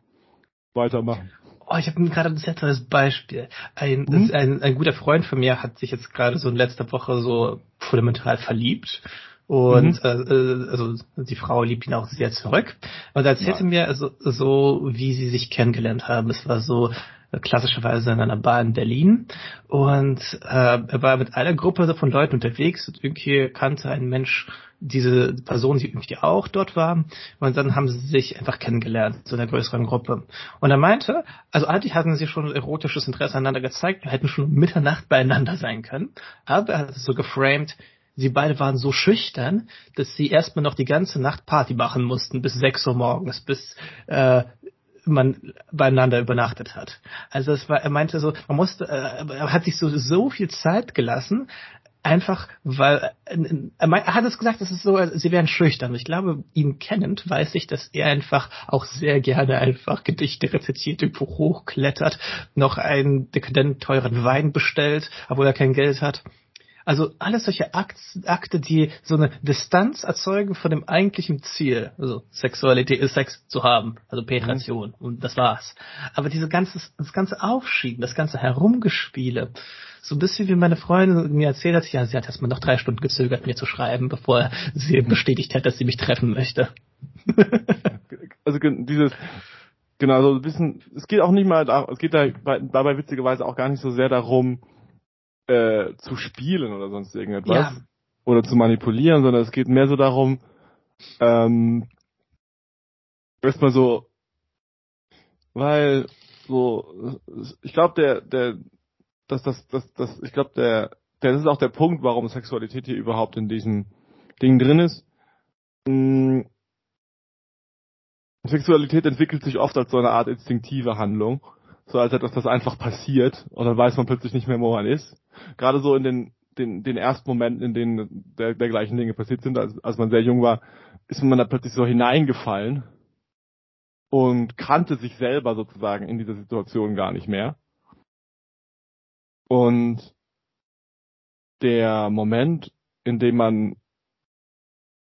S2: weitermachen.
S1: Oh, ich habe gerade ein letztes Beispiel. Ein, mhm. ein, ein guter Freund von mir hat sich jetzt gerade so in letzter Woche so fundamental verliebt. Und mhm. äh, also die Frau liebt ihn auch sehr zurück. Und erzählte ja. mir also, so, wie sie sich kennengelernt haben. Es war so äh, klassischerweise in einer Bar in Berlin. Und äh, er war mit einer Gruppe von Leuten unterwegs und irgendwie kannte ein Mensch diese Person, die irgendwie auch dort war. Und dann haben sie sich einfach kennengelernt, so in einer größeren Gruppe. Und er meinte, also eigentlich hatten sie schon erotisches Interesse aneinander gezeigt, hätten schon Mitternacht beieinander sein können. Aber er hat es so geframed, sie beide waren so schüchtern, dass sie erstmal noch die ganze Nacht Party machen mussten, bis sechs Uhr morgens, bis äh, man beieinander übernachtet hat. Also es war, er meinte so, man musste, äh, er hat sich so so viel Zeit gelassen, einfach weil er hat es gesagt, es ist so, sie wären schüchtern. Ich glaube, ihn kennend weiß ich, dass er einfach auch sehr gerne einfach Gedichte rezitiert, irgendwo hochklettert, noch einen dekadent teuren Wein bestellt, obwohl er kein Geld hat. Also alles solche Akt, Akte, die so eine Distanz erzeugen von dem eigentlichen Ziel. Also Sexualität ist Sex zu haben, also Penetration mhm. und das war's. Aber diese ganze, das ganze Aufschieben, das ganze Herumgespiele, so ein bisschen wie meine Freundin mir erzählt hat, ja, sie hat erstmal noch drei Stunden gezögert, mir zu schreiben, bevor sie bestätigt hat, dass sie mich treffen möchte.
S2: also dieses, genau, so ein bisschen, es geht auch nicht mal, es geht da dabei witzigerweise auch gar nicht so sehr darum, äh, zu spielen oder sonst irgendetwas. Ja. Oder zu manipulieren, sondern es geht mehr so darum, ähm, erstmal so, weil so, ich glaube, der, der, dass das, das, das, ich glaube, der, der, das ist auch der Punkt, warum Sexualität hier überhaupt in diesem Ding drin ist. Hm, Sexualität entwickelt sich oft als so eine Art instinktive Handlung so als etwas, das einfach passiert und dann weiß man plötzlich nicht mehr, wo man ist. Gerade so in den, den, den ersten Momenten, in denen der, dergleichen Dinge passiert sind, als, als man sehr jung war, ist man da plötzlich so hineingefallen und kannte sich selber sozusagen in dieser Situation gar nicht mehr. Und der Moment, in dem man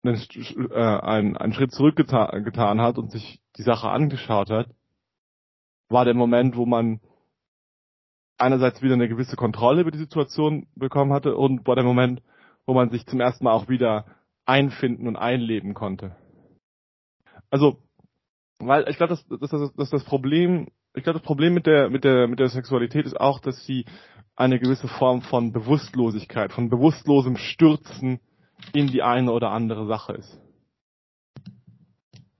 S2: einen, äh, einen, einen Schritt zurückgetan getan hat und sich die Sache angeschaut hat, war der Moment, wo man einerseits wieder eine gewisse Kontrolle über die Situation bekommen hatte und war der Moment, wo man sich zum ersten Mal auch wieder einfinden und einleben konnte. Also, weil ich glaube, das, das, das, das, das Problem, ich glaube, das Problem mit der, mit der, mit der Sexualität ist auch, dass sie eine gewisse Form von Bewusstlosigkeit, von bewusstlosem Stürzen in die eine oder andere Sache ist.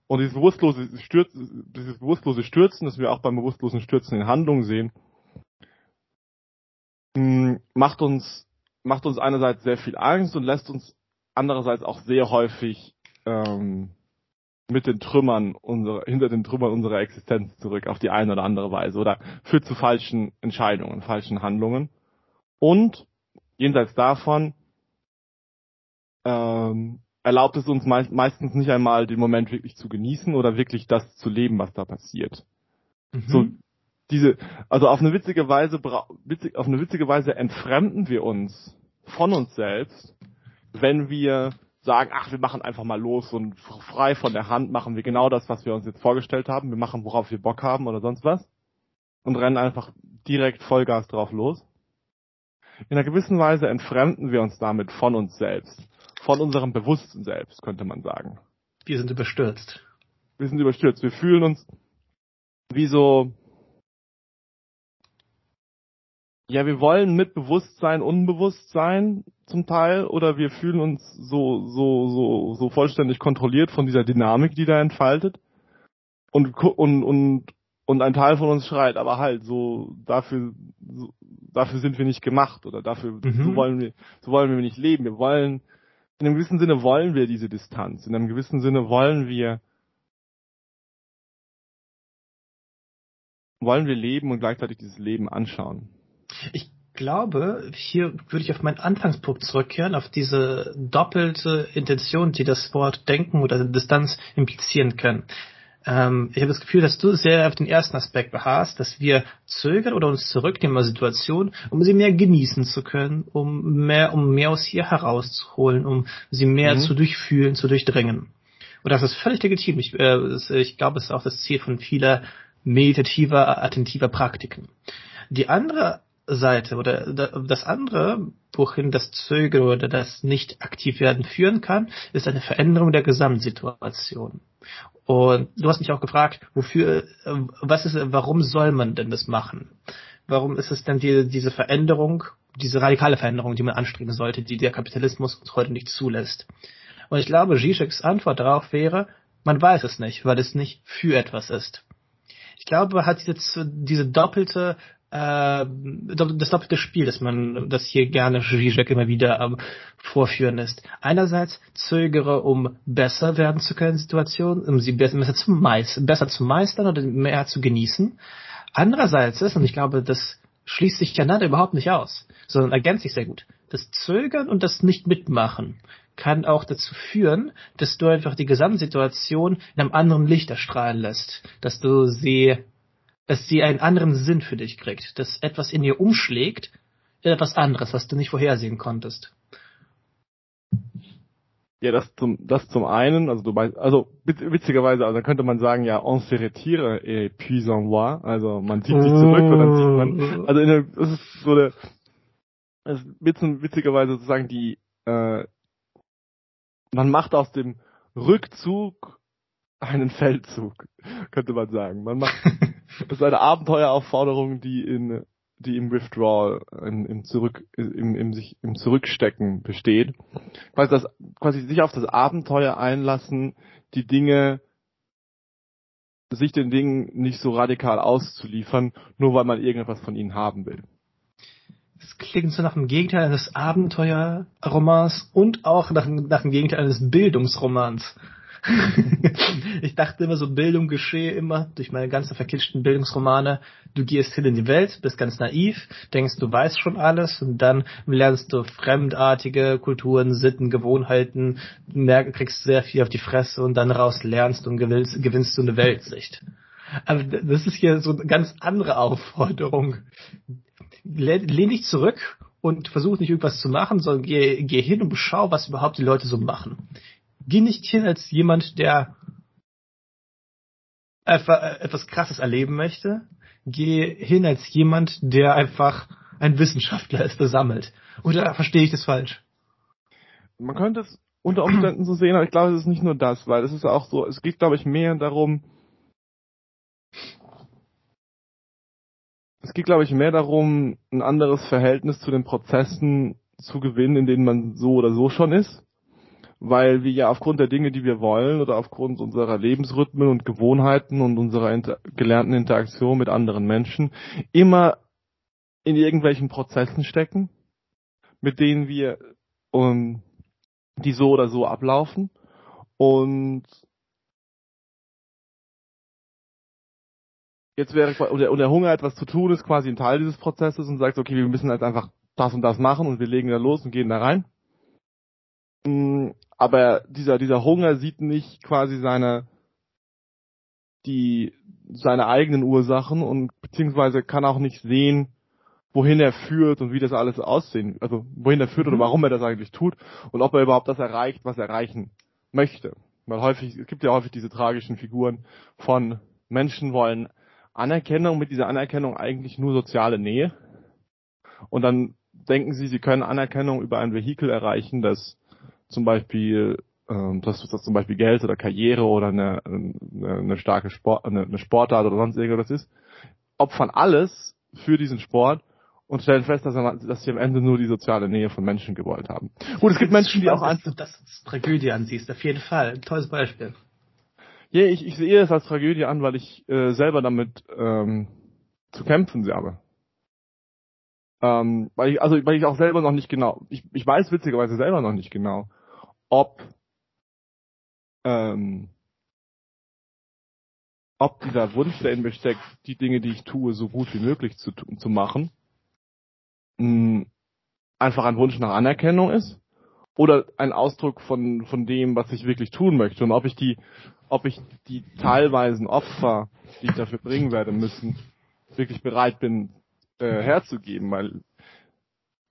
S2: Und dieses bewusstlose Stürzen, dieses bewusstlose Stürzen, das wir auch beim bewusstlosen Stürzen in Handlung sehen, hm, macht uns, macht uns einerseits sehr viel Angst und lässt uns andererseits auch sehr häufig ähm, mit den Trümmern unserer, hinter den Trümmern unserer Existenz zurück auf die eine oder andere Weise oder führt zu falschen Entscheidungen, falschen Handlungen. Und jenseits davon ähm, erlaubt es uns meist, meistens nicht einmal, den Moment wirklich zu genießen oder wirklich das zu leben, was da passiert. Mhm. So, diese, also auf eine witzige Weise, witzig, auf eine witzige Weise entfremden wir uns von uns selbst, wenn wir sagen, ach, wir machen einfach mal los und frei von der Hand machen wir genau das, was wir uns jetzt vorgestellt haben. Wir machen, worauf wir Bock haben oder sonst was. Und rennen einfach direkt Vollgas drauf los. In einer gewissen Weise entfremden wir uns damit von uns selbst von unserem Bewusstsein selbst, könnte man sagen.
S1: Wir sind überstürzt.
S2: Wir sind überstürzt. Wir fühlen uns wie so, ja, wir wollen mit Bewusstsein unbewusst sein zum Teil oder wir fühlen uns so, so, so, so vollständig kontrolliert von dieser Dynamik, die da entfaltet. Und, und, und, und ein Teil von uns schreit, aber halt, so, dafür, so, dafür sind wir nicht gemacht oder dafür, mhm. so wollen wir, so wollen wir nicht leben. Wir wollen, in einem gewissen Sinne wollen wir diese Distanz. In einem gewissen Sinne wollen wir wollen wir leben und gleichzeitig dieses Leben anschauen.
S1: Ich glaube, hier würde ich auf meinen Anfangspunkt zurückkehren, auf diese doppelte Intention, die das Wort Denken oder Distanz implizieren können. Ähm, ich habe das Gefühl, dass du sehr auf den ersten Aspekt beharrst, dass wir zögern oder uns zurücknehmen aus Situation, um sie mehr genießen zu können, um mehr, um mehr aus hier herauszuholen, um sie mehr mhm. zu durchfühlen, zu durchdringen. Und das ist völlig legitim. Ich, äh, ich glaube, es ist auch das Ziel von vieler meditativer, attentiver Praktiken. Die andere Seite oder das andere, wohin das Zögern oder das nicht aktiv werden führen kann, ist eine Veränderung der Gesamtsituation. Und du hast mich auch gefragt, wofür, äh, was ist, warum soll man denn das machen? Warum ist es denn die, diese Veränderung, diese radikale Veränderung, die man anstreben sollte, die der Kapitalismus uns heute nicht zulässt? Und ich glaube, Zizeks Antwort darauf wäre, man weiß es nicht, weil es nicht für etwas ist. Ich glaube, hat diese, diese doppelte das doppelte Spiel, das man, das hier gerne Zizek immer wieder ähm, vorführen lässt. Einerseits zögere, um besser werden zu können Situationen, um sie besser, zu, meist, besser zu meistern oder mehr zu genießen. Andererseits ist, und ich glaube, das schließt sich ja überhaupt nicht aus, sondern ergänzt sich sehr gut. Das Zögern und das Nicht-Mitmachen kann auch dazu führen, dass du einfach die Gesamtsituation in einem anderen Licht erstrahlen lässt, dass du sie dass sie einen anderen Sinn für dich kriegt, dass etwas in ihr umschlägt, etwas anderes, was du nicht vorhersehen konntest.
S2: Ja, das zum, das zum einen, also du meinst, also witzigerweise, also könnte man sagen, ja, on se retire et puis en voir, also man zieht sich zurück und dann zieht man, also in der, das ist so eine, es ist witzigerweise sozusagen die, äh, man macht aus dem Rückzug einen Feldzug, könnte man sagen. Man macht, das ist eine Abenteueraufforderung, die in die im Withdrawal, im, im Zurück, im, im sich im Zurückstecken besteht. Quasi das, quasi sich auf das Abenteuer einlassen, die Dinge, sich den Dingen nicht so radikal auszuliefern, nur weil man irgendetwas von ihnen haben will.
S1: Das klingt so nach dem Gegenteil eines Abenteuerromans und auch nach, nach dem Gegenteil eines Bildungsromans. ich dachte immer, so Bildung geschehe immer durch meine ganzen verkitschten Bildungsromane. Du gehst hin in die Welt, bist ganz naiv, denkst, du weißt schon alles und dann lernst du fremdartige Kulturen, Sitten, Gewohnheiten, merk, kriegst sehr viel auf die Fresse und dann raus lernst und gewinnst, gewinnst du eine Weltsicht. Aber das ist hier so eine ganz andere Aufforderung. Lehn dich zurück und versuch nicht irgendwas zu machen, sondern geh, geh hin und beschau, was überhaupt die Leute so machen geh nicht hin als jemand, der etwas Krasses erleben möchte. Geh hin als jemand, der einfach ein Wissenschaftler ist, der sammelt. Oder verstehe ich das falsch?
S2: Man könnte es unter Umständen so sehen, aber ich glaube, es ist nicht nur das, weil es ist auch so, es geht, glaube ich, mehr darum, es geht, glaube ich, mehr darum, ein anderes Verhältnis zu den Prozessen zu gewinnen, in denen man so oder so schon ist weil wir ja aufgrund der Dinge, die wir wollen oder aufgrund unserer Lebensrhythmen und Gewohnheiten und unserer inter gelernten Interaktion mit anderen Menschen immer in irgendwelchen Prozessen stecken, mit denen wir um, die so oder so ablaufen. Und jetzt wäre und der, und der Hunger etwas zu tun ist quasi ein Teil dieses Prozesses und sagt okay wir müssen halt einfach das und das machen und wir legen da los und gehen da rein. Mm, aber dieser, dieser Hunger sieht nicht quasi seine, die, seine eigenen Ursachen und beziehungsweise kann auch nicht sehen, wohin er führt und wie das alles aussehen, also wohin er führt mhm. oder warum er das eigentlich tut und ob er überhaupt das erreicht, was er erreichen möchte. Weil häufig, es gibt ja häufig diese tragischen Figuren von Menschen wollen Anerkennung, mit dieser Anerkennung eigentlich nur soziale Nähe. Und dann denken sie, sie können Anerkennung über ein Vehikel erreichen, das zum Beispiel ähm, dass das zum Beispiel Geld oder Karriere oder eine, eine, eine starke Sport, eine, eine Sportart oder sonst irgendwas ist, opfern alles für diesen Sport und stellen fest, dass, er, dass sie am Ende nur die soziale Nähe von Menschen gewollt haben.
S1: Gut, es gibt Menschen, die auch dass du das als Tragödie ansiehst, auf jeden Fall. Ein tolles Beispiel.
S2: Ja, ich, ich sehe es als Tragödie an, weil ich äh, selber damit ähm, zu kämpfen habe. Ähm, weil ich, also weil ich auch selber noch nicht genau, ich, ich weiß witzigerweise selber noch nicht genau, ob ähm, ob dieser Wunsch, der in mir steckt, die Dinge, die ich tue, so gut wie möglich zu, zu machen, mh, einfach ein Wunsch nach Anerkennung ist oder ein Ausdruck von, von dem, was ich wirklich tun möchte und ob ich die, ob ich die teilweisen Opfer, die ich dafür bringen werde müssen, wirklich bereit bin äh, herzugeben, weil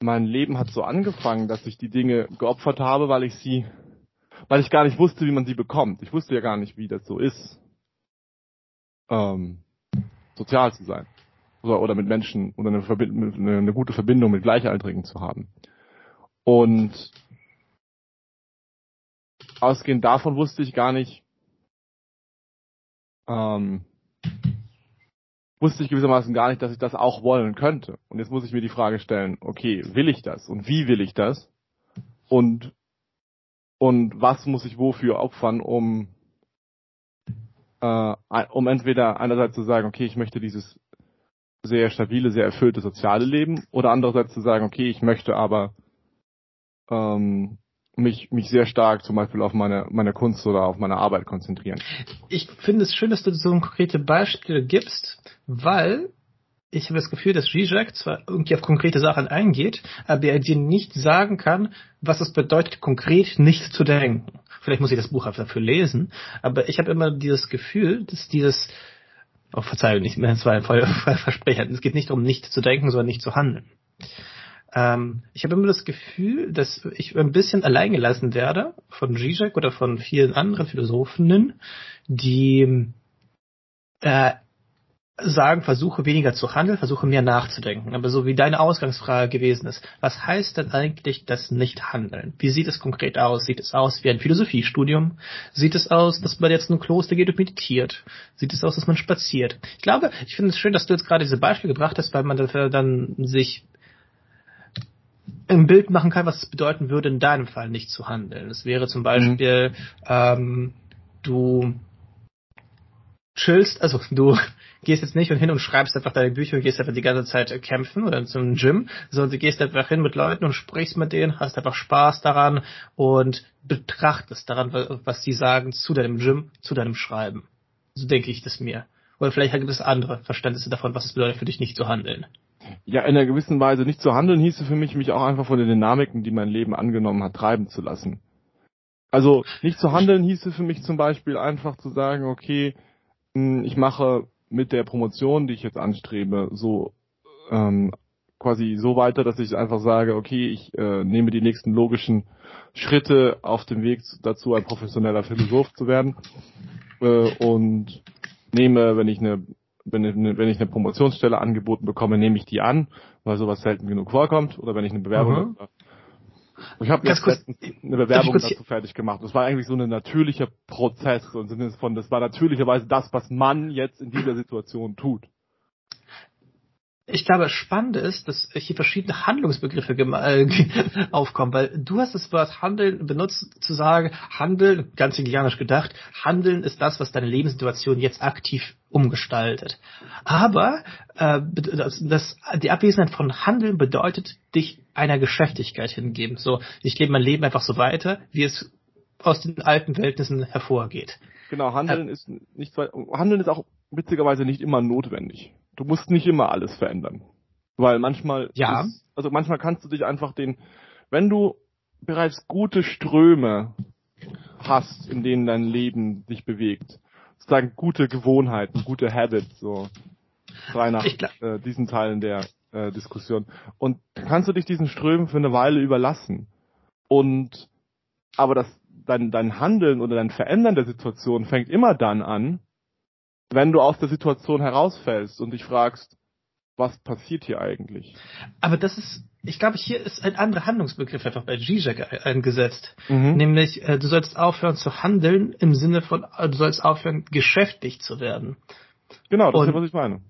S2: mein Leben hat so angefangen, dass ich die Dinge geopfert habe, weil ich sie weil ich gar nicht wusste, wie man sie bekommt. Ich wusste ja gar nicht, wie das so ist, ähm, sozial zu sein. Oder, oder mit Menschen oder eine, eine, eine gute Verbindung mit Gleichaltrigen zu haben. Und ausgehend davon wusste ich gar nicht, ähm, wusste ich gewissermaßen gar nicht, dass ich das auch wollen könnte. Und jetzt muss ich mir die Frage stellen, okay, will ich das? Und wie will ich das? Und und was muss ich wofür opfern, um äh, um entweder einerseits zu sagen, okay, ich möchte dieses sehr stabile, sehr erfüllte soziale Leben, oder andererseits zu sagen, okay, ich möchte aber ähm, mich, mich sehr stark zum Beispiel auf meine, meine Kunst oder auf meine Arbeit konzentrieren.
S1: Ich finde es schön, dass du so ein konkrete Beispiel gibst, weil ich habe das Gefühl, dass Zizek zwar irgendwie auf konkrete Sachen eingeht, aber er dir nicht sagen kann, was es bedeutet, konkret nicht zu denken. Vielleicht muss ich das Buch dafür lesen, aber ich habe immer dieses Gefühl, dass dieses, oh Verzeihung, mehr, es war ein Versprechen, es geht nicht darum, nicht zu denken, sondern nicht zu handeln. Ähm, ich habe immer das Gefühl, dass ich ein bisschen allein gelassen werde von Zizek oder von vielen anderen Philosophinnen, die äh, sagen, versuche weniger zu handeln, versuche mehr nachzudenken. Aber so wie deine Ausgangsfrage gewesen ist, was heißt denn eigentlich das Nicht-Handeln? Wie sieht es konkret aus? Sieht es aus wie ein Philosophiestudium? Sieht es aus, dass man jetzt in ein Kloster geht und meditiert? Sieht es aus, dass man spaziert? Ich glaube, ich finde es schön, dass du jetzt gerade diese Beispiele gebracht hast, weil man dafür dann sich ein Bild machen kann, was es bedeuten würde, in deinem Fall nicht zu handeln. Es wäre zum Beispiel, mhm. ähm, du chillst, also du gehst jetzt nicht hin und schreibst einfach deine Bücher und gehst einfach die ganze Zeit kämpfen oder zum Gym, sondern du gehst einfach hin mit Leuten und sprichst mit denen, hast einfach Spaß daran und betrachtest daran, was sie sagen zu deinem Gym, zu deinem Schreiben. So denke ich das mir. Oder vielleicht gibt es andere Verständnisse davon, was es bedeutet für dich nicht zu handeln.
S2: Ja, in einer gewissen Weise nicht zu handeln hieße für mich, mich auch einfach von den Dynamiken, die mein Leben angenommen hat, treiben zu lassen. Also nicht zu handeln hieße für mich zum Beispiel einfach zu sagen, okay, hm, ich mache mit der Promotion, die ich jetzt anstrebe, so ähm, quasi so weiter, dass ich einfach sage, okay, ich äh, nehme die nächsten logischen Schritte auf dem Weg dazu, ein professioneller Philosoph zu werden äh, und nehme, wenn ich eine wenn ich, eine, wenn ich eine Promotionsstelle angeboten bekomme, nehme ich die an, weil sowas selten genug vorkommt. Oder wenn ich eine Bewerbung mhm. Ich habe jetzt kurz, eine Bewerbung dazu fertig gemacht. Das war eigentlich so ein natürlicher Prozess und Sinne von, das war natürlicherweise das, was man jetzt in dieser Situation tut.
S1: Ich glaube, spannend ist, dass hier verschiedene Handlungsbegriffe äh, aufkommen, weil du hast das Wort Handeln benutzt, zu sagen, Handeln, ganz indianisch gedacht, Handeln ist das, was deine Lebenssituation jetzt aktiv umgestaltet. Aber äh, das, das, die Abwesenheit von Handeln bedeutet, dich einer Geschäftigkeit hingeben. So, ich lebe mein Leben einfach so weiter, wie es aus den alten Verhältnissen hervorgeht.
S2: Genau, Handeln äh, ist nicht Handeln ist auch witzigerweise nicht immer notwendig. Du musst nicht immer alles verändern. Weil manchmal
S1: ja.
S2: Ist, also manchmal kannst du dich einfach den wenn du bereits gute Ströme hast, in denen dein Leben sich bewegt, sozusagen gute Gewohnheiten, gute Habits, so frei nach äh, diesen Teilen der äh, Diskussion. Und kannst du dich diesen Strömen für eine Weile überlassen. Und aber das dein, dein Handeln oder dein Verändern der Situation fängt immer dann an, wenn du aus der Situation herausfällst und dich fragst, was passiert hier eigentlich?
S1: Aber das ist, ich glaube, hier ist ein anderer Handlungsbegriff einfach bei Zizek eingesetzt. Mhm. Nämlich, äh, du sollst aufhören zu handeln im Sinne von, äh, du sollst aufhören, geschäftig zu werden.
S2: Genau, das und, ist, was ich meine.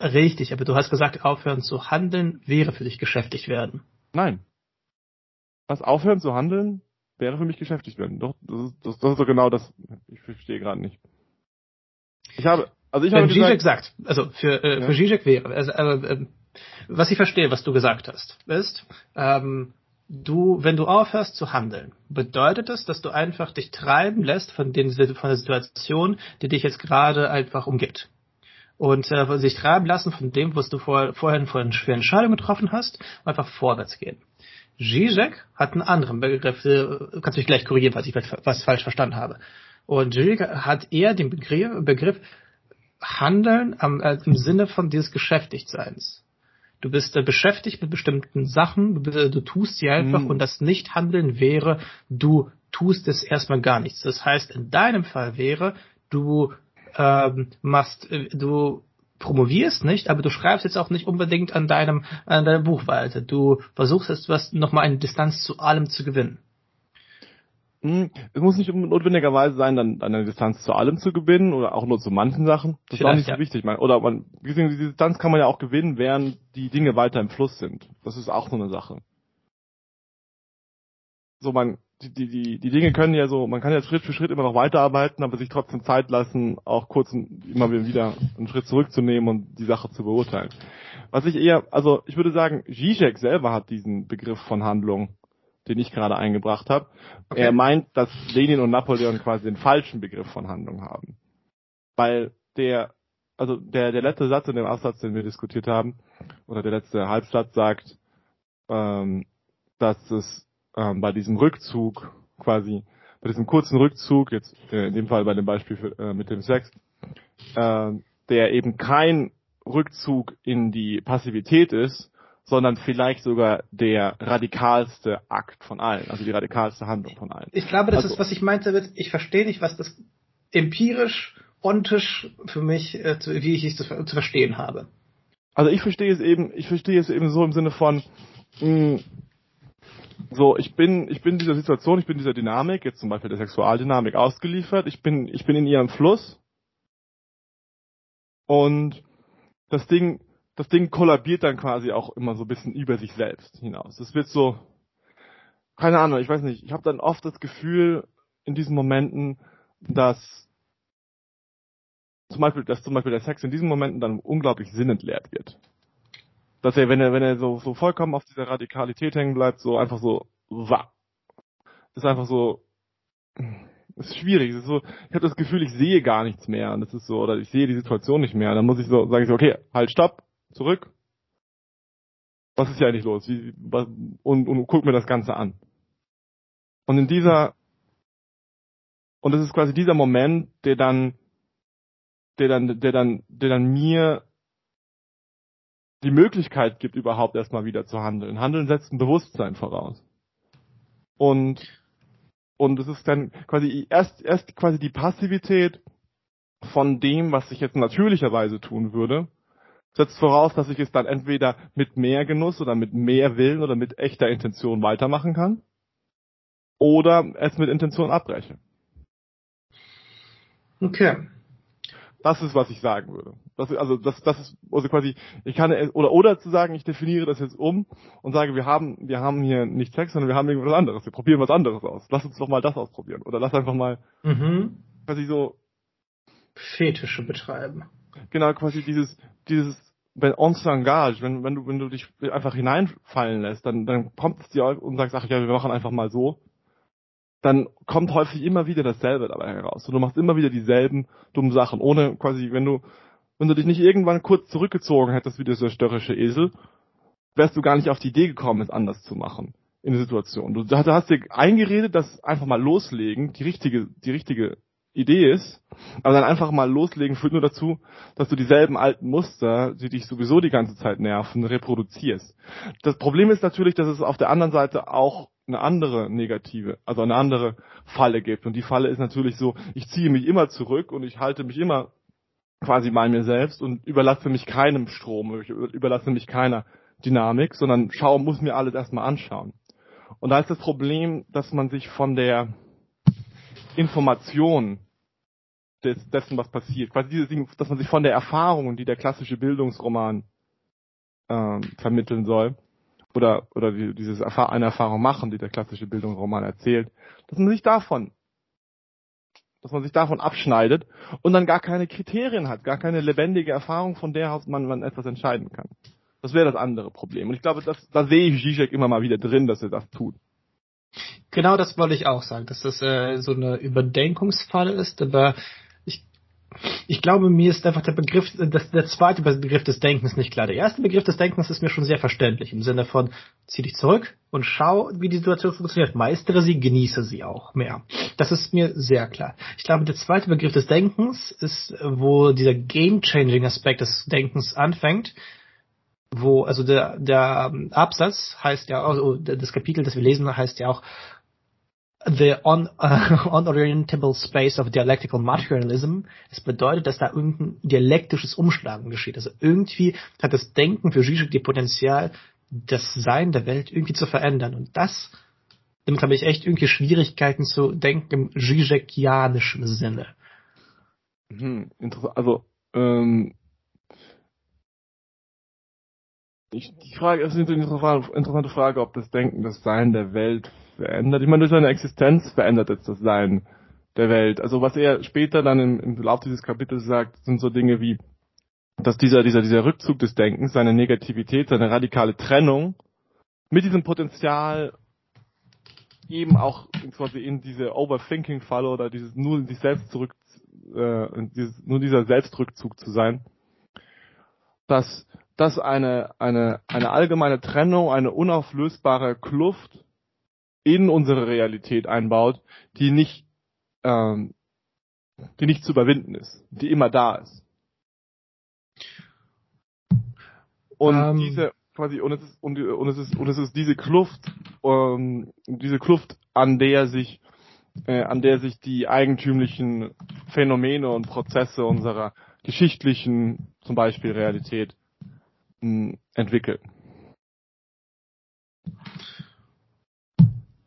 S1: Richtig, aber du hast gesagt, aufhören zu handeln wäre für dich geschäftig werden.
S2: Nein. Was aufhören zu handeln wäre für mich geschäftig werden. Doch, das ist, das, das ist doch genau das. Ich verstehe gerade nicht. Ich habe, also ich
S1: Wenn habe Zizek gesagt, sagt, also für, äh, ja. für Zizek wäre, also, äh, was ich verstehe, was du gesagt hast, ist, ähm, du, wenn du aufhörst zu handeln, bedeutet es, dass du einfach dich treiben lässt von, den, von der Situation, die dich jetzt gerade einfach umgibt. Und äh, sich treiben lassen von dem, was du vor, vorhin für eine Entscheidung getroffen hast, einfach vorwärts gehen. Zizek hat einen anderen Begriff, äh, kannst du mich gleich korrigieren, falls ich was falsch verstanden habe. Und Zizek hat eher den Begriff, Begriff Handeln am, äh, im Sinne von dieses Geschäftigtseins. Du bist äh, beschäftigt mit bestimmten Sachen, du, äh, du tust sie einfach mhm. und das Nicht-Handeln wäre, du tust es erstmal gar nichts. Das heißt, in deinem Fall wäre, du ähm, machst, äh, du promovierst nicht, aber du schreibst jetzt auch nicht unbedingt an deinem, an deinem Buch weiter. Du versuchst jetzt was, nochmal eine Distanz zu allem zu gewinnen.
S2: Hm, es muss nicht notwendigerweise sein, dann eine Distanz zu allem zu gewinnen oder auch nur zu manchen Sachen. Das Vielleicht, ist auch nicht so ja. wichtig. Oder man, diese Distanz kann man ja auch gewinnen, während die Dinge weiter im Fluss sind. Das ist auch so eine Sache. So, man, die, die, die, die Dinge können ja so, man kann ja Schritt für Schritt immer noch weiterarbeiten, aber sich trotzdem Zeit lassen, auch kurz immer wieder einen Schritt zurückzunehmen und die Sache zu beurteilen. Was ich eher, also ich würde sagen, Zizek selber hat diesen Begriff von Handlung den ich gerade eingebracht habe. Okay. Er meint, dass Lenin und Napoleon quasi den falschen Begriff von Handlung haben. Weil der, also der, der letzte Satz in dem Absatz, den wir diskutiert haben, oder der letzte Halbsatz sagt, ähm, dass es ähm, bei diesem Rückzug quasi, bei diesem kurzen Rückzug, jetzt äh, in dem Fall bei dem Beispiel für, äh, mit dem Sex, äh, der eben kein Rückzug in die Passivität ist, sondern vielleicht sogar der radikalste Akt von allen, also die radikalste Handlung von allen.
S1: Ich glaube, das
S2: also,
S1: ist, was ich meinte, ich verstehe nicht, was das empirisch, ontisch für mich, äh, wie ich es zu, zu verstehen habe.
S2: Also ich verstehe es eben, ich verstehe es eben so im Sinne von, mh, hm, so, ich bin, ich bin dieser Situation, ich bin dieser Dynamik, jetzt zum Beispiel der Sexualdynamik ausgeliefert, ich bin, ich bin in ihrem Fluss und das Ding, das Ding kollabiert dann quasi auch immer so ein bisschen über sich selbst hinaus. Es wird so, keine Ahnung, ich weiß nicht, ich habe dann oft das Gefühl in diesen Momenten, dass zum Beispiel, dass zum Beispiel der Sex in diesen Momenten dann unglaublich sinnentleert wird. Dass er, wenn er, wenn er so, so vollkommen auf dieser Radikalität hängen bleibt, so einfach so, wah. Ist einfach so, ist schwierig. Ist so, ich habe das Gefühl, ich sehe gar nichts mehr. Und das ist so, oder ich sehe die Situation nicht mehr. Dann muss ich so, sage ich so, okay, halt, stopp, zurück. Was ist hier eigentlich los? Wie, was, und, und guck mir das Ganze an. Und in dieser, und das ist quasi dieser Moment, der dann, der dann, der dann, der dann mir die Möglichkeit gibt, überhaupt erstmal wieder zu handeln. Handeln setzt ein Bewusstsein voraus. Und, und es ist dann quasi erst, erst quasi die Passivität von dem, was ich jetzt natürlicherweise tun würde, setzt voraus, dass ich es dann entweder mit mehr Genuss oder mit mehr Willen oder mit echter Intention weitermachen kann oder es mit Intention abbreche.
S1: Okay.
S2: Das ist, was ich sagen würde. Das, also das, das ist also quasi, ich kann oder oder zu sagen, ich definiere das jetzt um und sage, wir haben, wir haben hier nicht Sex, sondern wir haben irgendwas anderes. Wir probieren was anderes aus. Lass uns doch mal das ausprobieren. Oder lass einfach mal mhm. quasi so
S1: Fetische betreiben.
S2: Genau, quasi dieses, dieses, wenn on s'engage, wenn, wenn du, wenn du dich einfach hineinfallen lässt, dann, dann kommt es dir und sagst, ach ja, wir machen einfach mal so dann kommt häufig immer wieder dasselbe dabei heraus. Und du machst immer wieder dieselben dummen Sachen, ohne quasi, wenn du, wenn du dich nicht irgendwann kurz zurückgezogen hättest wie dieser störrische Esel, wärst du gar nicht auf die Idee gekommen, es anders zu machen in der Situation. Du, du hast dir eingeredet, dass einfach mal loslegen die richtige, die richtige Idee ist, aber dann einfach mal loslegen führt nur dazu, dass du dieselben alten Muster, die dich sowieso die ganze Zeit nerven, reproduzierst. Das Problem ist natürlich, dass es auf der anderen Seite auch eine andere negative, also eine andere Falle gibt. Und die Falle ist natürlich so, ich ziehe mich immer zurück und ich halte mich immer quasi bei mir selbst und überlasse mich keinem Strom, ich überlasse mich keiner Dynamik, sondern schau, muss mir alles erstmal anschauen. Und da ist das Problem, dass man sich von der Information des, dessen, was passiert, quasi dieses, dass man sich von der Erfahrung, die der klassische Bildungsroman ähm, vermitteln soll, oder, oder die, dieses Erfahr eine Erfahrung machen, die der klassische Bildungsroman erzählt, dass man sich davon, dass man sich davon abschneidet und dann gar keine Kriterien hat, gar keine lebendige Erfahrung, von der aus man, man etwas entscheiden kann. Das wäre das andere Problem. Und ich glaube, das, da sehe ich Zizek immer mal wieder drin, dass er das tut.
S1: Genau das wollte ich auch sagen, dass das äh, so eine Überdenkungsfalle ist, aber ich glaube, mir ist einfach der Begriff, das, der zweite Begriff des Denkens nicht klar. Der erste Begriff des Denkens ist mir schon sehr verständlich, im Sinne von, zieh dich zurück und schau, wie die Situation funktioniert. Meistere sie, genieße sie auch mehr. Das ist mir sehr klar. Ich glaube, der zweite Begriff des Denkens ist, wo dieser game-changing Aspekt des Denkens anfängt, wo, also der, der Absatz heißt ja, also das Kapitel, das wir lesen, heißt ja auch, the un, uh, unorientable space of dialectical materialism. Es bedeutet, dass da irgendein dialektisches Umschlagen geschieht. Also irgendwie hat das Denken für Zizek die Potenzial, das Sein der Welt irgendwie zu verändern. Und das, damit habe ich echt irgendwie Schwierigkeiten zu denken im Zizekianischen Sinne.
S2: Hm, interessant. Also, ähm, ich, die Frage, ist eine interessante Frage, ob das Denken, das Sein der Welt verändert. Ich meine, durch seine Existenz verändert jetzt das Sein der Welt. Also was er später dann im, im Verlauf dieses Kapitels sagt, sind so Dinge wie, dass dieser, dieser, dieser Rückzug des Denkens, seine Negativität, seine radikale Trennung mit diesem Potenzial eben auch quasi in diese Overthinking-Falle oder dieses nur sich selbst zurück, äh, dieses, nur dieser Selbstrückzug zu sein, dass das eine, eine, eine allgemeine Trennung, eine unauflösbare Kluft in unsere Realität einbaut, die nicht, ähm, die nicht zu überwinden ist, die immer da ist. Und ähm. diese quasi und es ist und, und es ist und es ist diese Kluft, ähm, diese Kluft, an der sich äh, an der sich die eigentümlichen Phänomene und Prozesse unserer geschichtlichen, zum Beispiel Realität, entwickeln.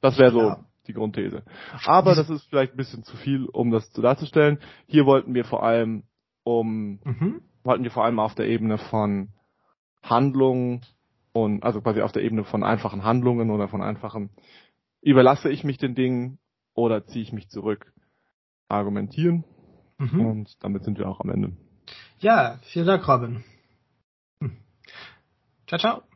S2: Das wäre so ja. die Grundthese. Aber das ist vielleicht ein bisschen zu viel, um das zu darzustellen. Hier wollten wir vor allem um mhm. wollten wir vor allem auf der Ebene von Handlungen und also quasi auf der Ebene von einfachen Handlungen oder von einfachen überlasse ich mich den Dingen oder ziehe ich mich zurück argumentieren. Mhm. Und damit sind wir auch am Ende.
S1: Ja, vielen Dank, Robin. Hm. Ciao, ciao.